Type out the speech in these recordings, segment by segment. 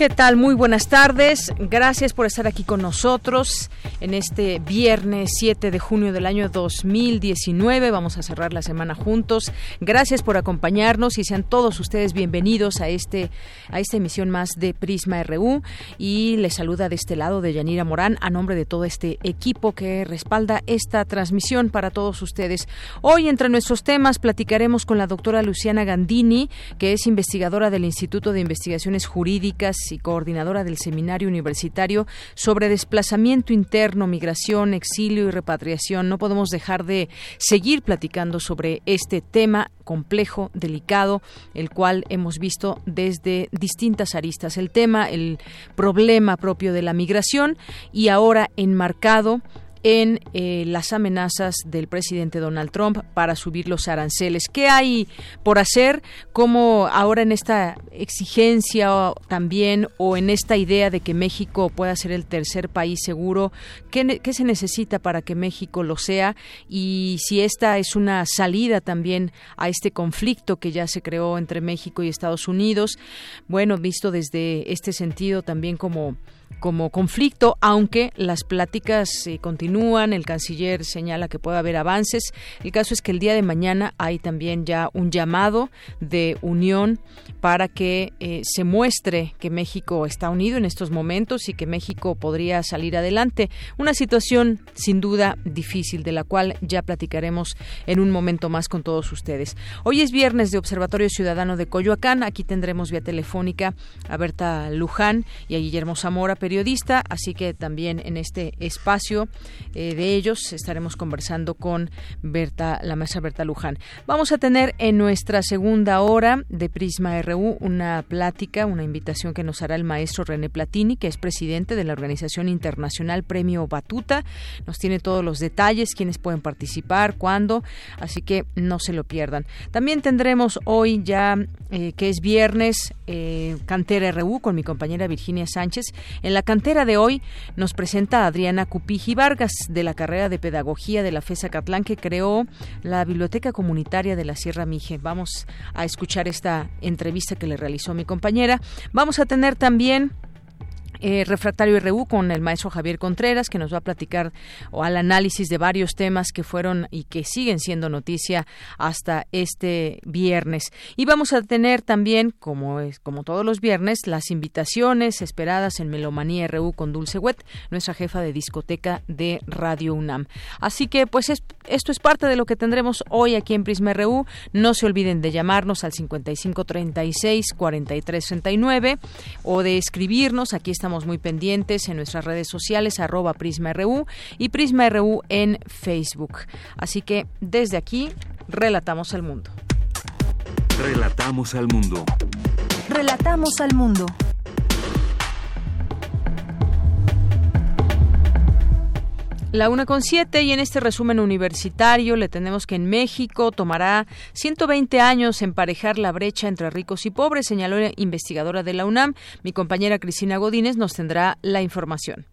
¿Qué tal? Muy buenas tardes. Gracias por estar aquí con nosotros en este viernes 7 de junio del año 2019. Vamos a cerrar la semana juntos. Gracias por acompañarnos y sean todos ustedes bienvenidos a este a esta emisión más de Prisma RU y les saluda de este lado de Yanira Morán a nombre de todo este equipo que respalda esta transmisión para todos ustedes. Hoy entre nuestros temas platicaremos con la doctora Luciana Gandini, que es investigadora del Instituto de Investigaciones Jurídicas y coordinadora del Seminario Universitario sobre Desplazamiento Interno, Migración, Exilio y Repatriación. No podemos dejar de seguir platicando sobre este tema complejo, delicado, el cual hemos visto desde distintas aristas. El tema, el problema propio de la migración y ahora enmarcado en eh, las amenazas del presidente Donald Trump para subir los aranceles. ¿Qué hay por hacer? ¿Cómo ahora en esta exigencia también o en esta idea de que México pueda ser el tercer país seguro? ¿Qué, ¿Qué, se necesita para que México lo sea? Y si esta es una salida también a este conflicto que ya se creó entre México y Estados Unidos, bueno, visto desde este sentido también como como conflicto, aunque las pláticas eh, continúan, el canciller señala que puede haber avances. El caso es que el día de mañana hay también ya un llamado de unión para que eh, se muestre que México está unido en estos momentos y que México podría salir adelante. Una situación sin duda difícil, de la cual ya platicaremos en un momento más con todos ustedes. Hoy es viernes de Observatorio Ciudadano de Coyoacán. Aquí tendremos vía telefónica a Berta Luján y a Guillermo Zamora periodista, así que también en este espacio eh, de ellos estaremos conversando con Berta, la maestra Berta Luján. Vamos a tener en nuestra segunda hora de Prisma RU una plática, una invitación que nos hará el maestro René Platini, que es presidente de la Organización Internacional Premio Batuta. Nos tiene todos los detalles, quiénes pueden participar, cuándo, así que no se lo pierdan. También tendremos hoy ya, eh, que es viernes, eh, Cantera RU con mi compañera Virginia Sánchez en la cantera de hoy nos presenta Adriana Cupiji Vargas de la carrera de Pedagogía de la FESA Catlán que creó la Biblioteca Comunitaria de la Sierra Mije. Vamos a escuchar esta entrevista que le realizó mi compañera. Vamos a tener también eh, Refractario RU con el maestro Javier Contreras, que nos va a platicar o al análisis de varios temas que fueron y que siguen siendo noticia hasta este viernes. Y vamos a tener también, como es como todos los viernes, las invitaciones esperadas en Melomanía RU con Dulce Wet, nuestra jefa de discoteca de Radio UNAM. Así que, pues esto es parte de lo que tendremos hoy aquí en Prisma RU. No se olviden de llamarnos al 5536 4369 o de escribirnos. Aquí estamos muy pendientes en nuestras redes sociales, arroba PrismaRU y PrismaRU en Facebook. Así que desde aquí, relatamos al mundo. Relatamos al mundo. Relatamos al mundo. La una con siete y en este resumen universitario le tenemos que en México tomará 120 años emparejar la brecha entre ricos y pobres, señaló la investigadora de la UNAM. Mi compañera Cristina Godínez nos tendrá la información.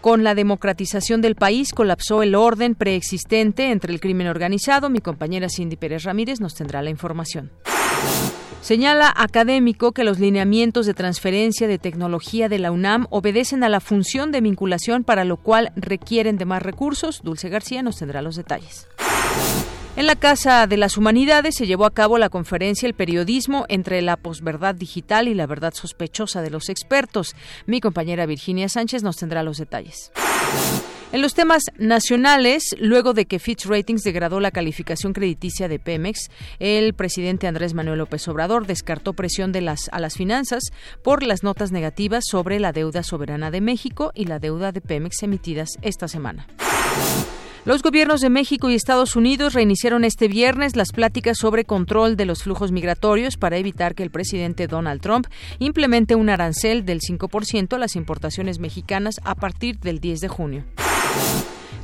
Con la democratización del país colapsó el orden preexistente entre el crimen organizado. Mi compañera Cindy Pérez Ramírez nos tendrá la información. Señala académico que los lineamientos de transferencia de tecnología de la UNAM obedecen a la función de vinculación para lo cual requieren de más recursos. Dulce García nos tendrá los detalles. En la Casa de las Humanidades se llevó a cabo la conferencia El periodismo entre la posverdad digital y la verdad sospechosa de los expertos. Mi compañera Virginia Sánchez nos tendrá los detalles. En los temas nacionales, luego de que Fitch Ratings degradó la calificación crediticia de Pemex, el presidente Andrés Manuel López Obrador descartó presión de las, a las finanzas por las notas negativas sobre la deuda soberana de México y la deuda de Pemex emitidas esta semana. Los gobiernos de México y Estados Unidos reiniciaron este viernes las pláticas sobre control de los flujos migratorios para evitar que el presidente Donald Trump implemente un arancel del 5% a las importaciones mexicanas a partir del 10 de junio.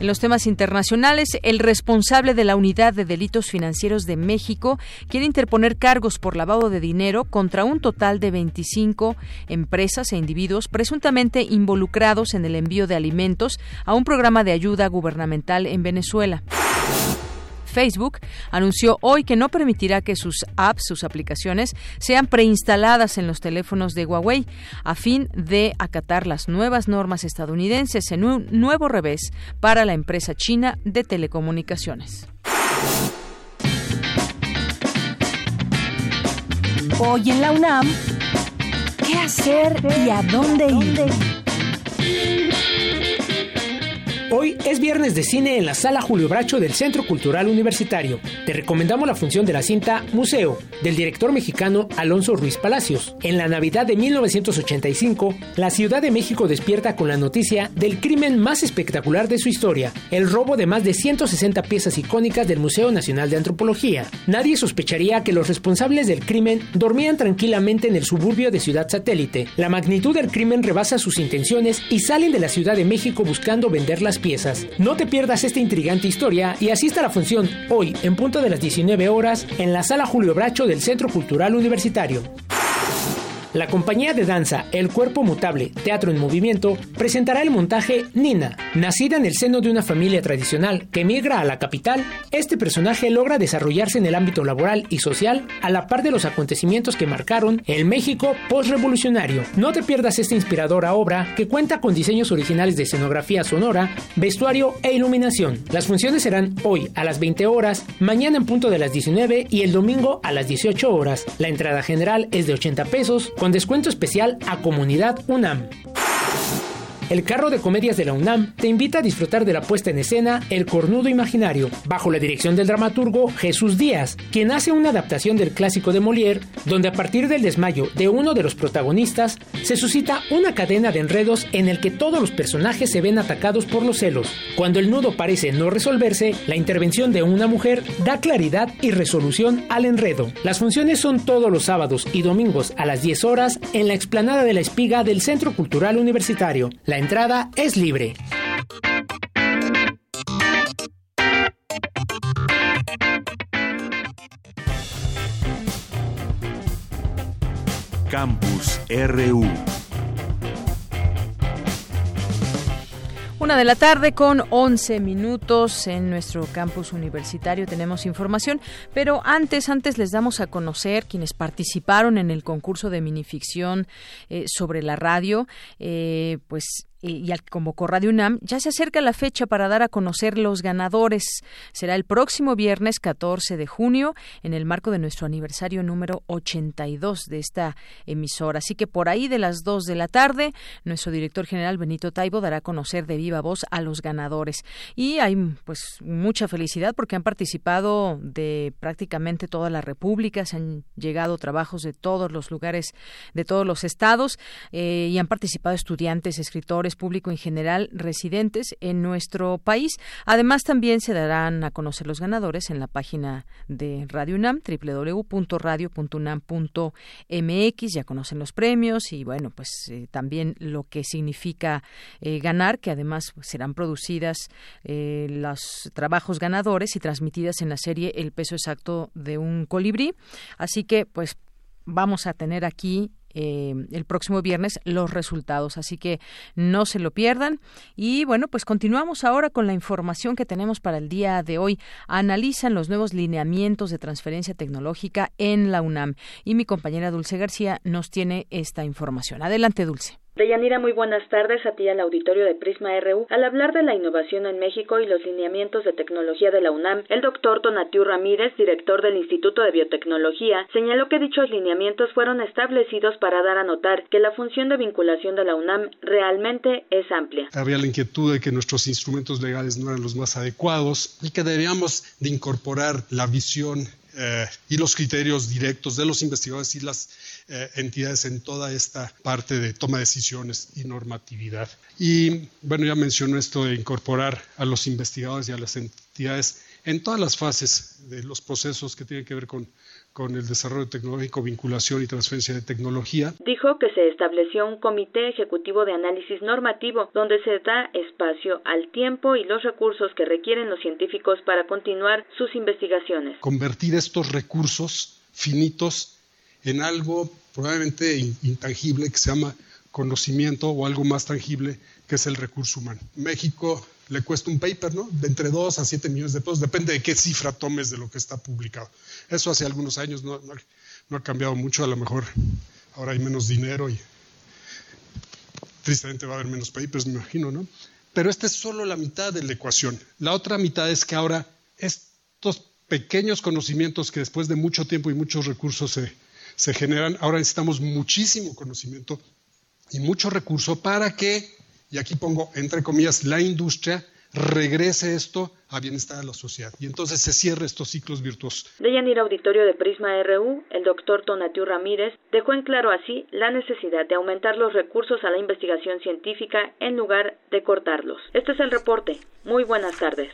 En los temas internacionales, el responsable de la Unidad de Delitos Financieros de México quiere interponer cargos por lavado de dinero contra un total de 25 empresas e individuos presuntamente involucrados en el envío de alimentos a un programa de ayuda gubernamental en Venezuela. Facebook anunció hoy que no permitirá que sus apps, sus aplicaciones, sean preinstaladas en los teléfonos de Huawei a fin de acatar las nuevas normas estadounidenses en un nuevo revés para la empresa china de telecomunicaciones. Hoy en la UNAM, ¿qué hacer y a dónde ir? Hoy es viernes de cine en la sala Julio Bracho del Centro Cultural Universitario. Te recomendamos la función de la cinta Museo del director mexicano Alonso Ruiz Palacios. En la Navidad de 1985, la Ciudad de México despierta con la noticia del crimen más espectacular de su historia, el robo de más de 160 piezas icónicas del Museo Nacional de Antropología. Nadie sospecharía que los responsables del crimen dormían tranquilamente en el suburbio de Ciudad Satélite. La magnitud del crimen rebasa sus intenciones y salen de la Ciudad de México buscando vender las piezas. No te pierdas esta intrigante historia y asista a la función hoy en punto de las 19 horas en la sala Julio Bracho del Centro Cultural Universitario. La compañía de danza El Cuerpo Mutable, Teatro en Movimiento, presentará el montaje Nina. Nacida en el seno de una familia tradicional que migra a la capital, este personaje logra desarrollarse en el ámbito laboral y social a la par de los acontecimientos que marcaron el México postrevolucionario. No te pierdas esta inspiradora obra que cuenta con diseños originales de escenografía sonora, vestuario e iluminación. Las funciones serán hoy a las 20 horas, mañana en punto de las 19 y el domingo a las 18 horas. La entrada general es de 80 pesos con descuento especial a Comunidad UNAM. El carro de comedias de la UNAM te invita a disfrutar de la puesta en escena El Cornudo Imaginario, bajo la dirección del dramaturgo Jesús Díaz, quien hace una adaptación del clásico de Molière, donde a partir del desmayo de uno de los protagonistas se suscita una cadena de enredos en el que todos los personajes se ven atacados por los celos. Cuando el nudo parece no resolverse, la intervención de una mujer da claridad y resolución al enredo. Las funciones son todos los sábados y domingos a las 10 horas en la explanada de la espiga del Centro Cultural Universitario. Entrada es libre. Campus RU. Una de la tarde con 11 minutos en nuestro campus universitario tenemos información, pero antes, antes les damos a conocer quienes participaron en el concurso de minificción eh, sobre la radio, eh, pues y al que convocó Radio UNAM, ya se acerca la fecha para dar a conocer los ganadores. Será el próximo viernes 14 de junio, en el marco de nuestro aniversario número 82 de esta emisora. Así que por ahí de las 2 de la tarde, nuestro director general Benito Taibo dará a conocer de viva voz a los ganadores. Y hay pues mucha felicidad porque han participado de prácticamente toda la República, se han llegado trabajos de todos los lugares, de todos los estados, eh, y han participado estudiantes, escritores, público en general residentes en nuestro país. Además, también se darán a conocer los ganadores en la página de Radio UNAM, www.radio.unam.mx. Ya conocen los premios y, bueno, pues eh, también lo que significa eh, ganar, que además serán producidas eh, los trabajos ganadores y transmitidas en la serie El peso exacto de un colibrí. Así que, pues, vamos a tener aquí eh, el próximo viernes los resultados. Así que no se lo pierdan. Y bueno, pues continuamos ahora con la información que tenemos para el día de hoy. Analizan los nuevos lineamientos de transferencia tecnológica en la UNAM. Y mi compañera Dulce García nos tiene esta información. Adelante, Dulce. Deyanira, muy buenas tardes a ti al auditorio de Prisma RU. Al hablar de la innovación en México y los lineamientos de tecnología de la UNAM, el doctor Tonatiu Ramírez, director del Instituto de Biotecnología, señaló que dichos lineamientos fueron establecidos para dar a notar que la función de vinculación de la UNAM realmente es amplia. Había la inquietud de que nuestros instrumentos legales no eran los más adecuados y que debíamos de incorporar la visión eh, y los criterios directos de los investigadores y las eh, entidades en toda esta parte de toma de decisiones y normatividad. Y bueno, ya mencionó esto de incorporar a los investigadores y a las entidades en todas las fases de los procesos que tienen que ver con, con el desarrollo tecnológico, vinculación y transferencia de tecnología. Dijo que se estableció un comité ejecutivo de análisis normativo donde se da espacio al tiempo y los recursos que requieren los científicos para continuar sus investigaciones. Convertir estos recursos finitos en algo probablemente intangible que se llama conocimiento o algo más tangible que es el recurso humano. México le cuesta un paper, ¿no? De entre 2 a 7 millones de pesos, depende de qué cifra tomes de lo que está publicado. Eso hace algunos años no, ha cambiado mucho, a lo mejor ahora hay menos dinero y tristemente va a haber menos papers, me imagino, ¿no? Pero esta es solo la mitad de la ecuación. La otra mitad es que ahora estos pequeños conocimientos que después de mucho tiempo y muchos recursos se, se generan. Ahora necesitamos muchísimo conocimiento y mucho recurso para que, y aquí pongo entre comillas, la industria regrese esto a bienestar de la sociedad y entonces se cierre estos ciclos virtuosos. De Yanir Auditorio de Prisma RU, el doctor Tonatiu Ramírez dejó en claro así la necesidad de aumentar los recursos a la investigación científica en lugar de cortarlos. Este es el reporte. Muy buenas tardes.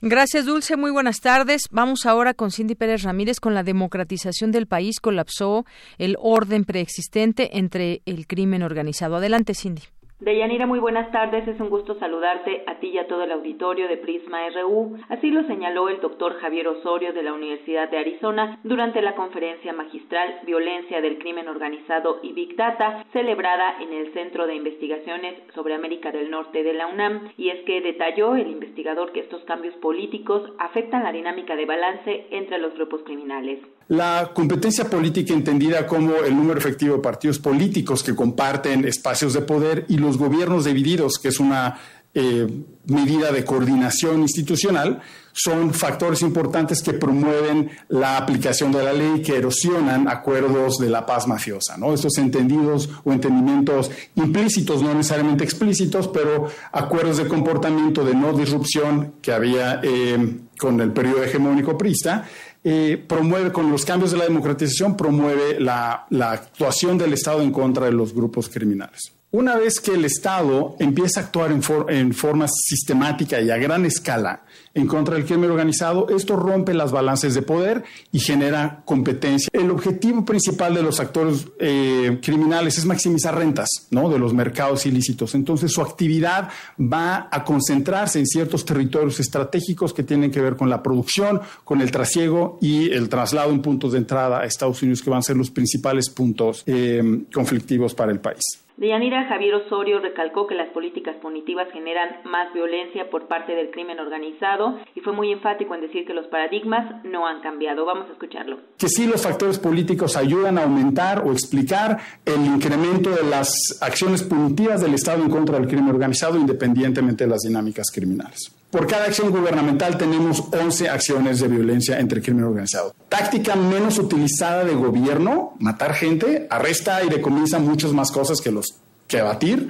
Gracias, Dulce. Muy buenas tardes. Vamos ahora con Cindy Pérez Ramírez. Con la democratización del país colapsó el orden preexistente entre el crimen organizado. Adelante, Cindy. Deyanira, muy buenas tardes. Es un gusto saludarte a ti y a todo el auditorio de Prisma RU. Así lo señaló el doctor Javier Osorio de la Universidad de Arizona durante la conferencia magistral Violencia del Crimen Organizado y Big Data, celebrada en el Centro de Investigaciones sobre América del Norte de la UNAM. Y es que detalló el investigador que estos cambios políticos afectan la dinámica de balance entre los grupos criminales. La competencia política entendida como el número efectivo de partidos políticos que comparten espacios de poder y los gobiernos divididos, que es una eh, medida de coordinación institucional, son factores importantes que promueven la aplicación de la ley, que erosionan acuerdos de la paz mafiosa. ¿no? Estos entendidos o entendimientos implícitos, no necesariamente explícitos, pero acuerdos de comportamiento de no disrupción que había eh, con el periodo hegemónico prista, eh, promueve, con los cambios de la democratización, promueve la, actuación del Estado en contra de los grupos criminales. Una vez que el Estado empieza a actuar en, en forma sistemática y a gran escala, en contra del crimen organizado, esto rompe las balances de poder y genera competencia. El objetivo principal de los actores eh, criminales es maximizar rentas ¿no? de los mercados ilícitos. Entonces su actividad va a concentrarse en ciertos territorios estratégicos que tienen que ver con la producción, con el trasiego y el traslado en puntos de entrada a Estados Unidos, que van a ser los principales puntos eh, conflictivos para el país. Deyanira Javier Osorio recalcó que las políticas punitivas generan más violencia por parte del crimen organizado y fue muy enfático en decir que los paradigmas no han cambiado. Vamos a escucharlo. Que sí los factores políticos ayudan a aumentar o explicar el incremento de las acciones punitivas del Estado en contra del crimen organizado independientemente de las dinámicas criminales. Por cada acción gubernamental tenemos 11 acciones de violencia entre crimen organizado. Táctica menos utilizada de gobierno, matar gente, arresta y decomisa muchas más cosas que los que abatir,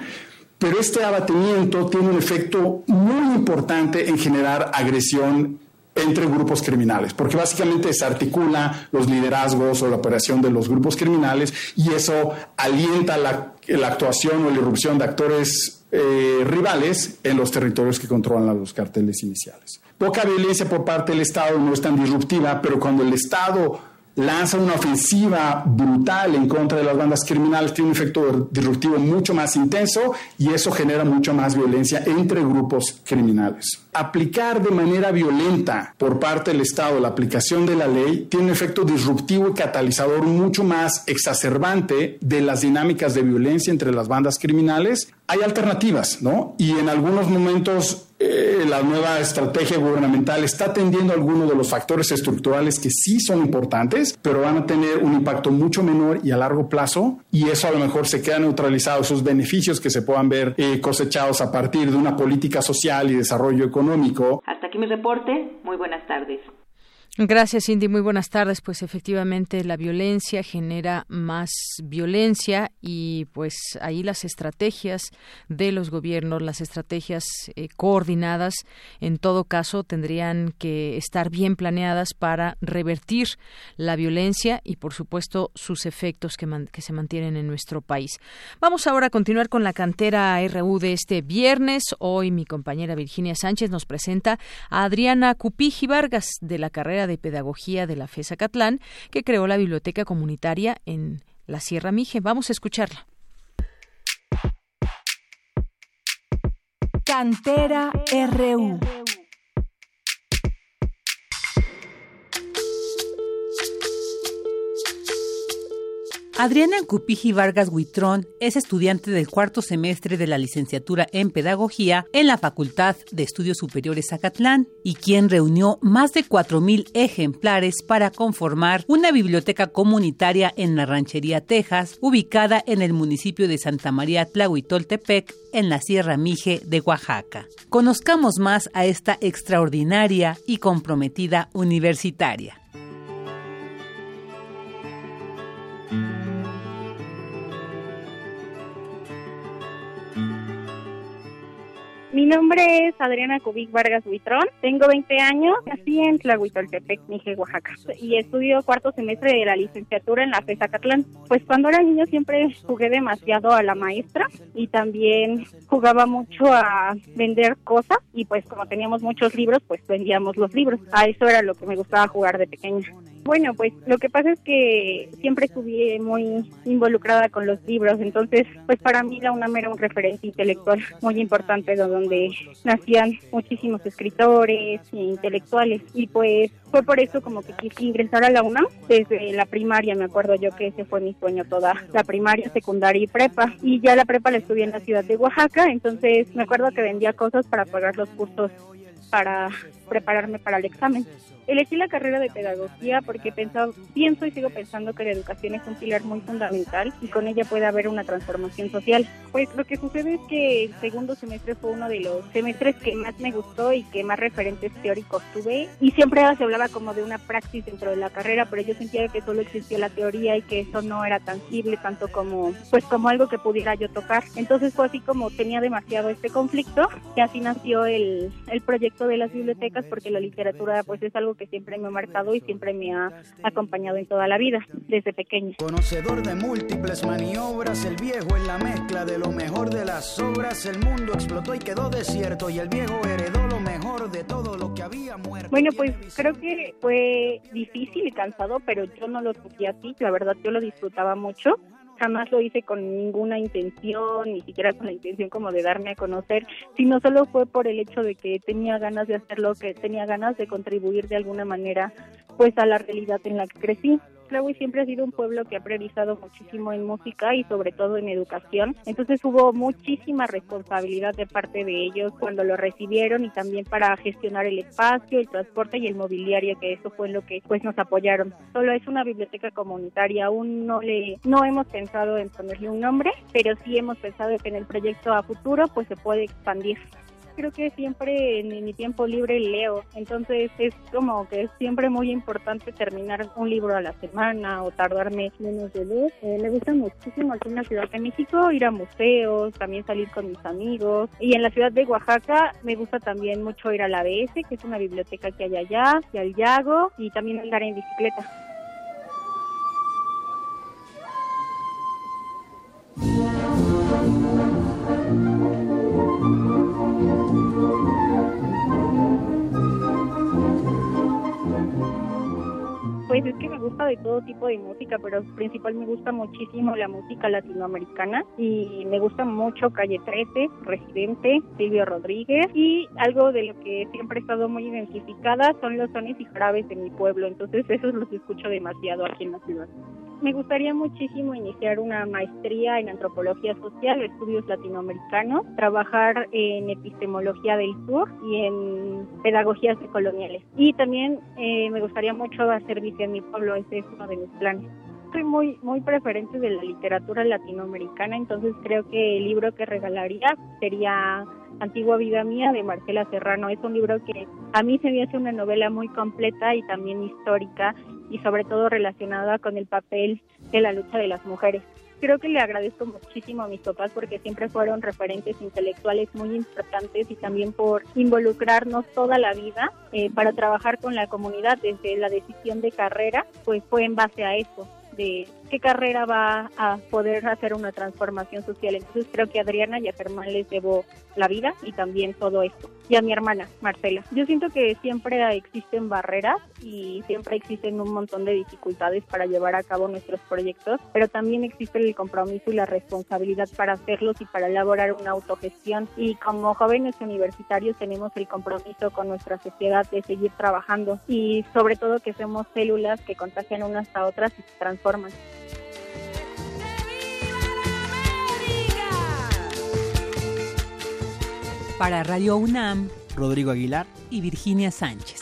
pero este abatimiento tiene un efecto muy importante en generar agresión entre grupos criminales, porque básicamente desarticula los liderazgos o la operación de los grupos criminales y eso alienta la, la actuación o la irrupción de actores eh, rivales en los territorios que controlan los carteles iniciales. Poca violencia por parte del Estado no es tan disruptiva, pero cuando el Estado lanza una ofensiva brutal en contra de las bandas criminales, tiene un efecto disruptivo mucho más intenso y eso genera mucho más violencia entre grupos criminales. Aplicar de manera violenta por parte del Estado la aplicación de la ley tiene un efecto disruptivo y catalizador mucho más exacerbante de las dinámicas de violencia entre las bandas criminales hay alternativas, ¿no? Y en algunos momentos eh, la nueva estrategia gubernamental está atendiendo algunos de los factores estructurales que sí son importantes, pero van a tener un impacto mucho menor y a largo plazo, y eso a lo mejor se queda neutralizado, esos beneficios que se puedan ver eh, cosechados a partir de una política social y desarrollo económico. Hasta aquí mi reporte. Muy buenas tardes. Gracias, Cindy. Muy buenas tardes. Pues efectivamente la violencia genera más violencia y pues ahí las estrategias de los gobiernos, las estrategias eh, coordinadas, en todo caso tendrían que estar bien planeadas para revertir la violencia y por supuesto sus efectos que, que se mantienen en nuestro país. Vamos ahora a continuar con la cantera RU de este viernes. Hoy mi compañera Virginia Sánchez nos presenta a Adriana Cupiji Vargas de la carrera de Pedagogía de la FESA Catlán, que creó la biblioteca comunitaria en la Sierra Mije. Vamos a escucharla. Cantera RU. Adriana Cupiji Vargas Huitrón es estudiante del cuarto semestre de la licenciatura en Pedagogía en la Facultad de Estudios Superiores Zacatlán y quien reunió más de 4.000 ejemplares para conformar una biblioteca comunitaria en la Ranchería, Texas, ubicada en el municipio de Santa María Tlahuitoltepec, en la Sierra Mije de Oaxaca. Conozcamos más a esta extraordinaria y comprometida universitaria. Mi nombre es Adriana Cubic Vargas Huitrón, tengo 20 años, nací en Tlahuitoltepec, Mije, Oaxaca, y estudio cuarto semestre de la licenciatura en la FESA Catlán. Pues cuando era niño siempre jugué demasiado a la maestra y también jugaba mucho a vender cosas y pues como teníamos muchos libros, pues vendíamos los libros. A eso era lo que me gustaba jugar de pequeña. Bueno, pues lo que pasa es que siempre estuve muy involucrada con los libros, entonces pues para mí la UNAM era un referente intelectual muy importante donde nacían muchísimos escritores e intelectuales. Y pues fue por eso como que quise ingresar a la UNAM desde la primaria, me acuerdo yo que ese fue mi sueño toda la primaria, secundaria y prepa. Y ya la prepa la estudié en la ciudad de Oaxaca, entonces me acuerdo que vendía cosas para pagar los cursos para prepararme para el examen. Elegí la carrera de pedagogía porque pensado, pienso y sigo pensando que la educación es un pilar muy fundamental y con ella puede haber una transformación social. Pues lo que sucede es que el segundo semestre fue uno de los semestres que más me gustó y que más referentes teóricos tuve y siempre se hablaba como de una praxis dentro de la carrera, pero yo sentía que solo existía la teoría y que eso no era tangible tanto como pues como algo que pudiera yo tocar. Entonces fue así como tenía demasiado este conflicto y así nació el, el proyecto de las bibliotecas porque la literatura pues es algo que siempre me ha marcado y siempre me ha acompañado en toda la vida, desde pequeña. Conocedor de múltiples maniobras, el viejo en la mezcla de lo mejor de las obras, el mundo explotó y quedó desierto y el viejo heredó lo mejor de todo lo que había muerto. Bueno, pues creo que fue difícil y cansado, pero yo no lo sentí así, la verdad yo lo disfrutaba mucho jamás lo hice con ninguna intención, ni siquiera con la intención como de darme a conocer, sino solo fue por el hecho de que tenía ganas de hacerlo, que tenía ganas de contribuir de alguna manera pues a la realidad en la que crecí. Tlahui siempre ha sido un pueblo que ha priorizado muchísimo en música y sobre todo en educación. Entonces hubo muchísima responsabilidad de parte de ellos cuando lo recibieron y también para gestionar el espacio, el transporte y el mobiliario, que eso fue lo que pues nos apoyaron. Solo es una biblioteca comunitaria, aún no le no hemos pensado en ponerle un nombre, pero sí hemos pensado que en el proyecto a futuro pues se puede expandir creo que siempre en mi tiempo libre leo, entonces es como que es siempre muy importante terminar un libro a la semana o tardarme menos de dos. Eh, me gusta muchísimo aquí en la Ciudad de México ir a museos, también salir con mis amigos y en la ciudad de Oaxaca me gusta también mucho ir a la ABS, que es una biblioteca que hay allá, y al Yago y también andar en bicicleta. Pues es que me gusta de todo tipo de música, pero principal me gusta muchísimo la música latinoamericana y me gusta mucho Calle 13, Residente, Silvio Rodríguez y algo de lo que siempre he estado muy identificada son los sones y jarabes de mi pueblo, entonces esos los escucho demasiado aquí en la ciudad. Me gustaría muchísimo iniciar una maestría en antropología social, estudios latinoamericanos, trabajar en epistemología del sur y en pedagogías coloniales. Y también eh, me gustaría mucho hacer servicio en mi pueblo, ese es uno de mis planes soy muy muy preferente de la literatura latinoamericana, entonces creo que el libro que regalaría sería Antigua Vida Mía de Marcela Serrano. Es un libro que a mí se me hace una novela muy completa y también histórica y sobre todo relacionada con el papel de la lucha de las mujeres. Creo que le agradezco muchísimo a mis papás porque siempre fueron referentes intelectuales muy importantes y también por involucrarnos toda la vida eh, para trabajar con la comunidad desde la decisión de carrera, pues fue en base a eso de qué carrera va a poder hacer una transformación social. Entonces creo que a Adriana y a Germán les debo la vida y también todo esto. Y a mi hermana, Marcela. Yo siento que siempre existen barreras y siempre existen un montón de dificultades para llevar a cabo nuestros proyectos, pero también existe el compromiso y la responsabilidad para hacerlos y para elaborar una autogestión. Y como jóvenes universitarios tenemos el compromiso con nuestra sociedad de seguir trabajando y sobre todo que somos células que contagian unas a otras y se transforman. Para Radio UNAM, Rodrigo Aguilar y Virginia Sánchez.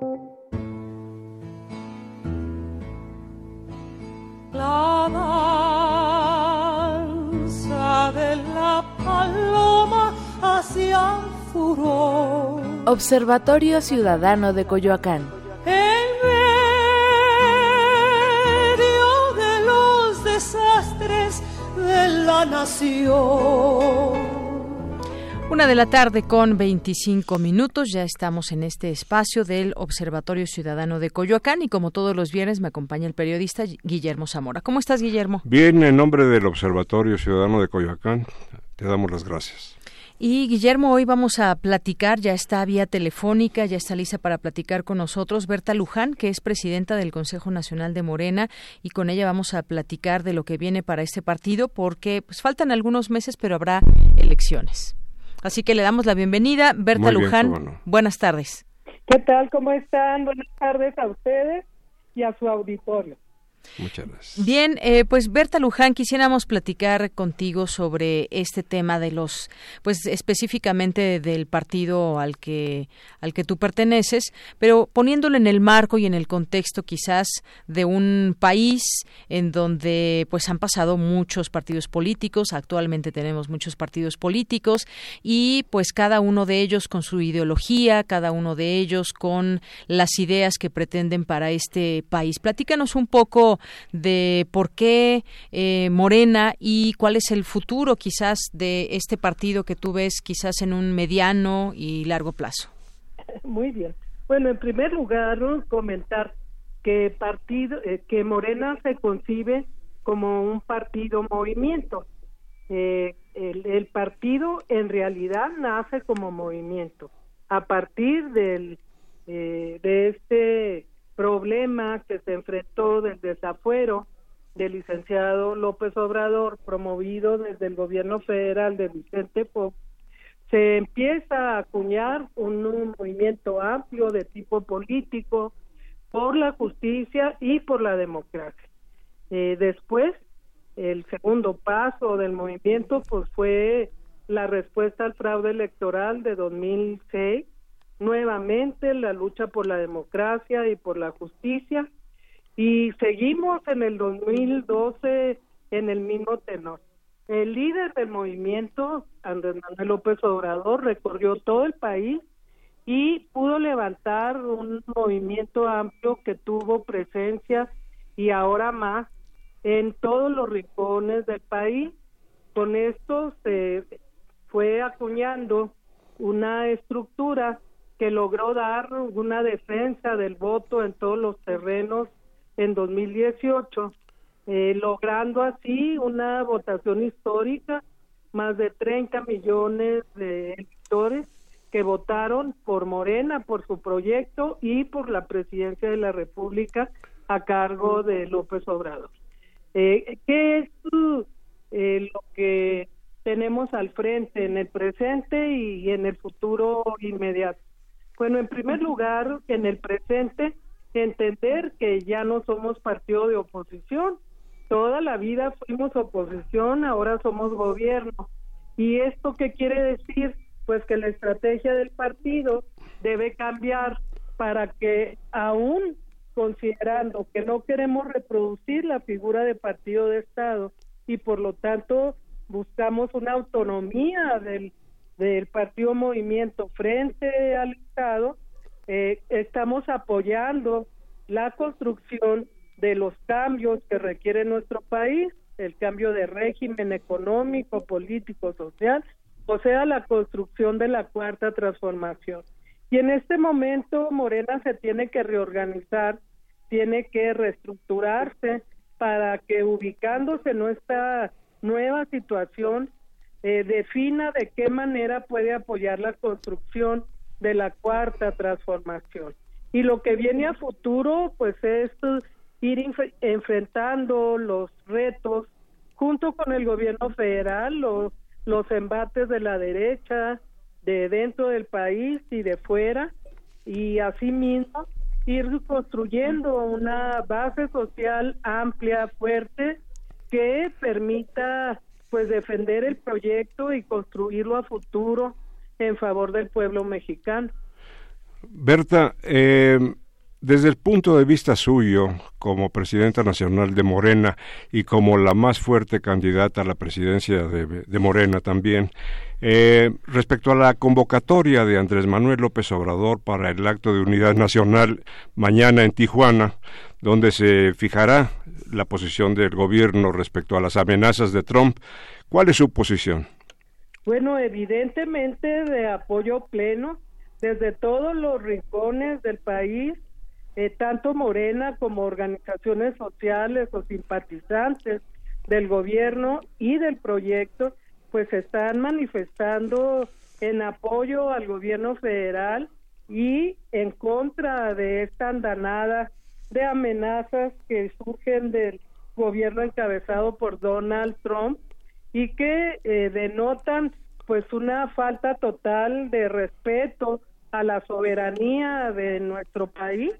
furor. Observatorio Ciudadano de Coyoacán. En medio de los desastres de la nación. Una de la tarde con 25 minutos, ya estamos en este espacio del Observatorio Ciudadano de Coyoacán y como todos los viernes me acompaña el periodista Guillermo Zamora. ¿Cómo estás, Guillermo? Bien, en nombre del Observatorio Ciudadano de Coyoacán, te damos las gracias. Y Guillermo, hoy vamos a platicar, ya está vía telefónica, ya está lista para platicar con nosotros Berta Luján, que es presidenta del Consejo Nacional de Morena, y con ella vamos a platicar de lo que viene para este partido, porque pues faltan algunos meses, pero habrá elecciones. Así que le damos la bienvenida. Berta bien, Luján, buenas tardes. ¿Qué tal? ¿Cómo están? Buenas tardes a ustedes y a su auditorio. Muchas gracias. Bien, eh, pues Berta Luján, quisiéramos platicar contigo sobre este tema de los, pues específicamente del partido al que al que tú perteneces, pero poniéndolo en el marco y en el contexto quizás de un país en donde pues han pasado muchos partidos políticos, actualmente tenemos muchos partidos políticos y pues cada uno de ellos con su ideología, cada uno de ellos con las ideas que pretenden para este país. Platícanos un poco de por qué eh, Morena y cuál es el futuro quizás de este partido que tú ves quizás en un mediano y largo plazo. Muy bien. Bueno, en primer lugar, comentar que partido, eh, que Morena se concibe como un partido movimiento. Eh, el, partido en realidad nace como movimiento a partir del de este problema que se enfrentó del desafuero del licenciado López Obrador promovido desde el gobierno federal de Vicente Fox se empieza a acuñar un, movimiento amplio de tipo político por la justicia y por la democracia. Eh, después, el segundo paso del movimiento pues fue la respuesta al fraude electoral de 2006, nuevamente la lucha por la democracia y por la justicia y seguimos en el 2012 en el mismo tenor. El líder del movimiento, Andrés Manuel López Obrador, recorrió todo el país y pudo levantar un movimiento amplio que tuvo presencia y ahora más en todos los rincones del país. Con esto se fue acuñando una estructura que logró dar una defensa del voto en todos los terrenos en 2018, eh, logrando así una votación histórica, más de 30 millones de electores que votaron por Morena, por su proyecto y por la presidencia de la República a cargo de López Obrador. Eh, ¿Qué es eh, lo que tenemos al frente en el presente y en el futuro inmediato? Bueno, en primer lugar, en el presente, entender que ya no somos partido de oposición. Toda la vida fuimos oposición, ahora somos gobierno. ¿Y esto qué quiere decir? Pues que la estrategia del partido debe cambiar para que aún considerando que no queremos reproducir la figura de partido de Estado y por lo tanto buscamos una autonomía del del Partido Movimiento frente al Estado, eh, estamos apoyando la construcción de los cambios que requiere nuestro país, el cambio de régimen económico, político, social, o sea, la construcción de la cuarta transformación. Y en este momento Morena se tiene que reorganizar, tiene que reestructurarse para que ubicándose en esta nueva situación eh, defina de qué manera puede apoyar la construcción de la cuarta transformación. Y lo que viene a futuro, pues es ir enfrentando los retos junto con el gobierno federal, los, los embates de la derecha, de dentro del país y de fuera, y asimismo ir construyendo una base social amplia, fuerte, que permita pues defender el proyecto y construirlo a futuro en favor del pueblo mexicano. Berta, eh, desde el punto de vista suyo, como presidenta nacional de Morena y como la más fuerte candidata a la presidencia de, Morena también, eh, respecto a la convocatoria de Andrés Manuel López Obrador para el acto de unidad nacional mañana en Tijuana, donde se fijará la posición del gobierno respecto a las amenazas de Trump. ¿Cuál es su posición? Bueno, evidentemente de apoyo pleno desde todos los rincones del país, eh, tanto Morena como organizaciones sociales o simpatizantes del gobierno y del proyecto, pues están manifestando en apoyo al gobierno federal y en contra de esta andanada de amenazas que surgen del gobierno encabezado por Donald Trump y que eh, denotan pues una falta total de respeto a la soberanía de nuestro país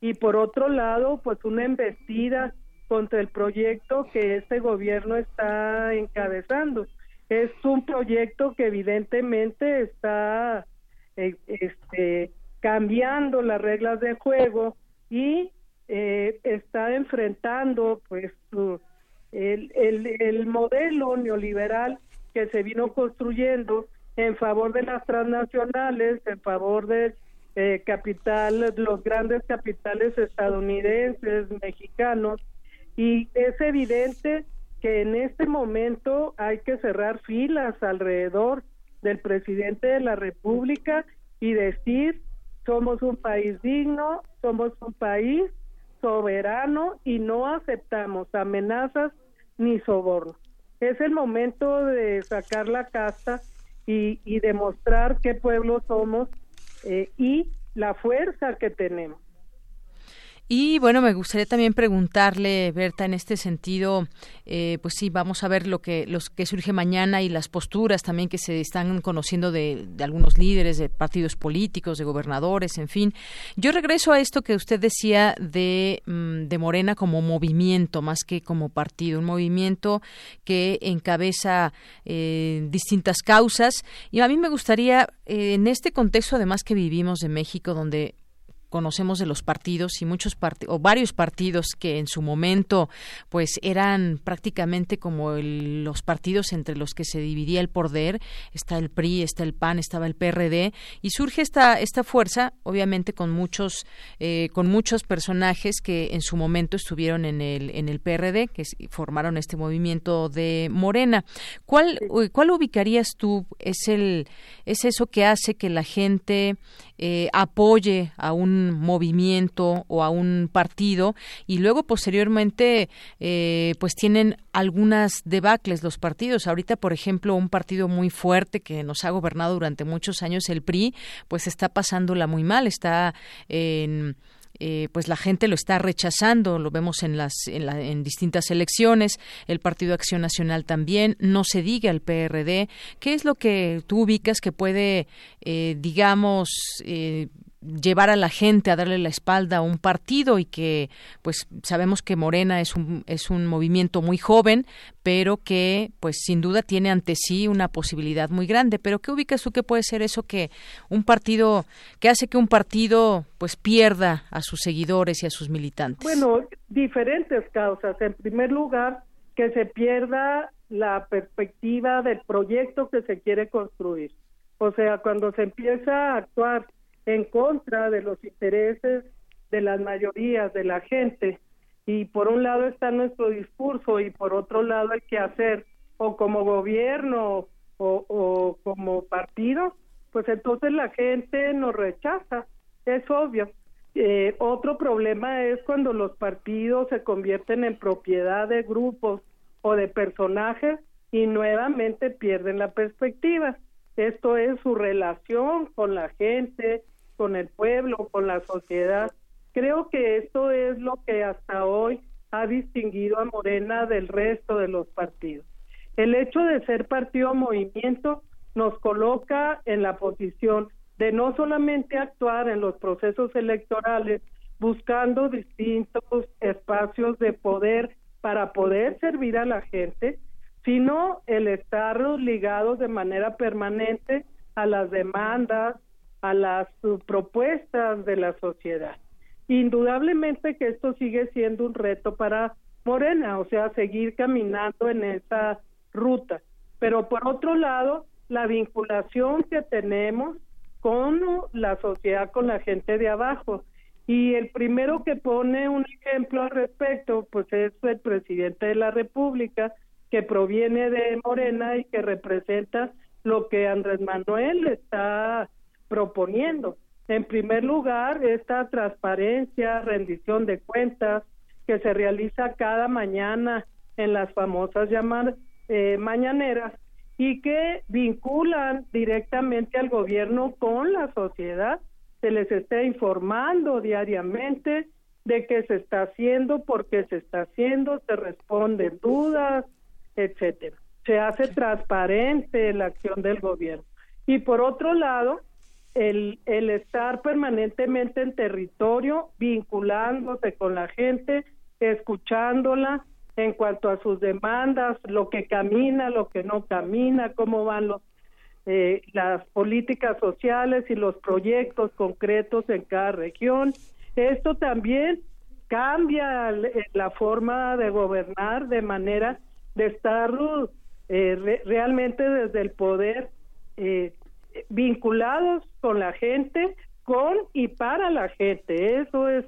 y por otro lado pues una embestida contra el proyecto que este gobierno está encabezando. Es un proyecto que evidentemente está eh, este, cambiando las reglas de juego y eh, está enfrentando pues el, el, modelo neoliberal que se vino construyendo en favor de las transnacionales, en favor del eh, capital, los grandes capitales estadounidenses, mexicanos, y es evidente que en este momento hay que cerrar filas alrededor del presidente de la República y decir somos un país digno, somos un país soberano y no aceptamos amenazas ni sobornos. Es el momento de sacar la casta y, y demostrar qué pueblo somos eh, y la fuerza que tenemos. Y bueno, me gustaría también preguntarle, Berta, en este sentido, eh, pues sí, vamos a ver lo que, los que surge mañana y las posturas también que se están conociendo de, algunos líderes de partidos políticos, de gobernadores, en fin. Yo regreso a esto que usted decía de, mm, de Morena como movimiento, más que como partido, un movimiento que encabeza eh, distintas causas. Y a mí me gustaría, eh, en este contexto además que vivimos de México, donde conocemos de los partidos y muchos o varios partidos que en su momento pues eran prácticamente como los partidos entre los que se dividía el poder. Está el PRI está el PAN estaba el PRD y surge esta esta fuerza obviamente con muchos eh, con muchos personajes que en su momento estuvieron en el en el PRD que formaron este movimiento de Morena. Cuál cuál ubicarías tú es el es eso que hace que la gente eh, apoye a un movimiento o a un partido y luego posteriormente eh, pues tienen algunas debacles los partidos. Ahorita, por ejemplo, un partido muy fuerte que nos ha gobernado durante muchos años, el PRI, pues está pasándola muy mal, está en eh, pues la gente lo está rechazando, lo vemos en las en, distintas elecciones, el Partido Acción Nacional también, no se diga el PRD. ¿Qué es lo que tú ubicas que puede, eh, digamos, eh, llevar a la gente a darle la espalda a un partido y que pues sabemos que Morena es un es un movimiento muy joven pero que pues sin duda tiene ante sí una posibilidad muy grande. Pero qué ubicas tú que puede ser eso que un partido que hace que un partido pues pierda a sus seguidores y a sus militantes bueno diferentes causas. En primer lugar que se pierda la perspectiva del proyecto que se quiere construir. O sea cuando se empieza a actuar en contra de los intereses de las mayorías de la gente. Y por un lado está nuestro discurso y por otro lado hay que hacer o como gobierno o, como partido, pues entonces la gente nos rechaza, es obvio. Eh, otro problema es cuando los partidos se convierten en propiedad de grupos o de personajes y nuevamente pierden la perspectiva. Esto es su relación con la gente, con el pueblo, con la sociedad. Creo que esto es lo que hasta hoy ha distinguido a Morena del resto de los partidos. El hecho de ser partido movimiento nos coloca en la posición de no solamente actuar en los procesos electorales buscando distintos espacios de poder para poder servir a la gente, sino el estar ligados de manera permanente a las demandas, a las propuestas de la sociedad. Indudablemente que esto sigue siendo un reto para Morena, o sea, seguir caminando en esa ruta. Pero por otro lado, la vinculación que tenemos con la sociedad, con la gente de abajo. Y el primero que pone un ejemplo al respecto, pues es el presidente de la República, que proviene de Morena y que representa lo que Andrés Manuel está proponiendo. En primer lugar, esta transparencia, rendición de cuentas que se realiza cada mañana en las famosas llamadas eh, mañaneras y que vinculan directamente al gobierno con la sociedad. Se les está informando diariamente de qué se está haciendo, por qué se está haciendo, se responden dudas, etcétera. Se hace transparente la acción del gobierno. Y por otro lado, el, el estar permanentemente en territorio, vinculándose con la gente, escuchándola en cuanto a sus demandas, lo que camina, lo que no camina, cómo van los eh, las políticas sociales y los proyectos concretos en cada región. Esto también cambia la forma de gobernar de manera de estar eh, realmente desde el poder eh, vinculados con la gente, con y para la gente. Eso es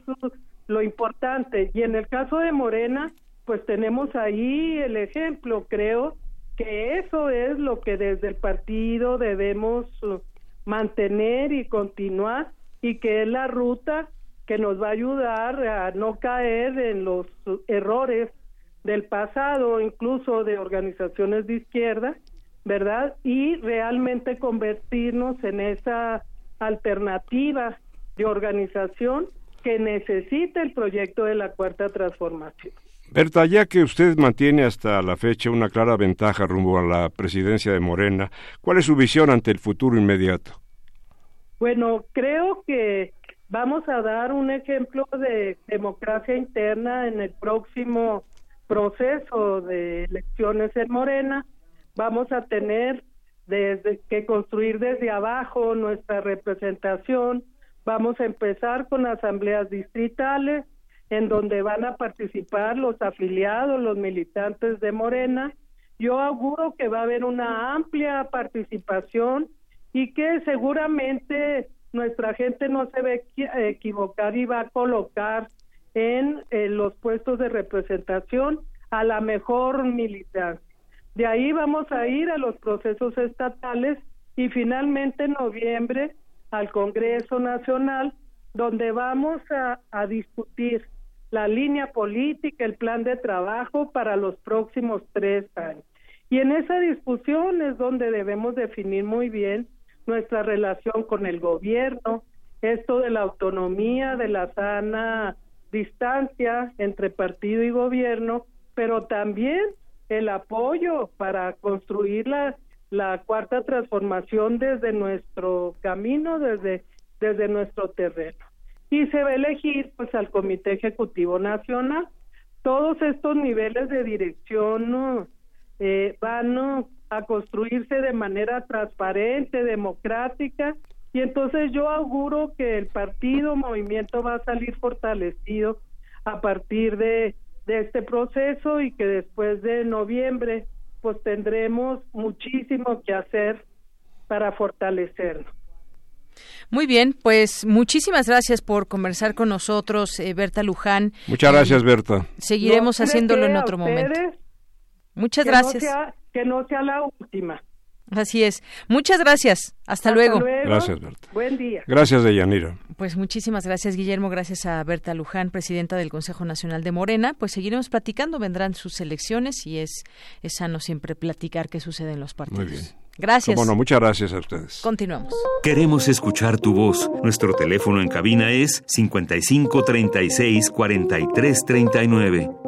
lo importante. Y en el caso de Morena, pues tenemos ahí el ejemplo, creo que eso es lo que desde el partido debemos mantener y continuar y que es la ruta que nos va a ayudar a no caer en los errores del pasado, incluso de organizaciones de izquierda, ¿verdad? Y realmente convertirnos en esa alternativa de organización que necesita el proyecto de la cuarta transformación. Berta, ya que usted mantiene hasta la fecha una clara ventaja rumbo a la presidencia de Morena, ¿cuál es su visión ante el futuro inmediato? Bueno, creo que vamos a dar un ejemplo de democracia interna en el próximo proceso de elecciones en Morena, vamos a tener desde que construir desde abajo nuestra representación, Vamos a empezar con asambleas distritales, en donde van a participar los afiliados, los militantes de Morena. Yo auguro que va a haber una amplia participación y que seguramente nuestra gente no se a equivocar y va a colocar en, los puestos de representación a la mejor militancia. De ahí vamos a ir a los procesos estatales y finalmente en noviembre al Congreso Nacional, donde vamos a, discutir la línea política, el plan de trabajo para los próximos tres años. Y en esa discusión es donde debemos definir muy bien nuestra relación con el gobierno, esto de la autonomía, de la sana distancia entre partido y gobierno, pero también el apoyo para construir la, cuarta transformación desde nuestro camino, desde, desde nuestro terreno. Y se va a elegir pues al Comité Ejecutivo Nacional. Todos estos niveles de dirección eh, van a construirse de manera transparente, democrática, y entonces yo auguro que el partido movimiento va a salir fortalecido a partir de, de este proceso y que después de noviembre pues tendremos muchísimo que hacer para fortalecernos. Muy bien, pues muchísimas gracias por conversar con nosotros, eh, Berta Luján. Muchas gracias, Berta. Seguiremos haciéndolo en otro momento. Muchas gracias. que no sea la última. Así es. Muchas gracias. Hasta, luego. Gracias, Berta. Buen día. Gracias, Deyanira. Pues muchísimas gracias, Guillermo. Gracias a Berta Luján, presidenta del Consejo Nacional de Morena. Pues seguiremos platicando. Vendrán sus elecciones y es, es sano siempre platicar qué sucede en los partidos. Muy bien. Gracias. Bueno, muchas gracias a ustedes. Continuamos. Queremos escuchar tu voz. Nuestro teléfono en cabina es 55 36 43 39.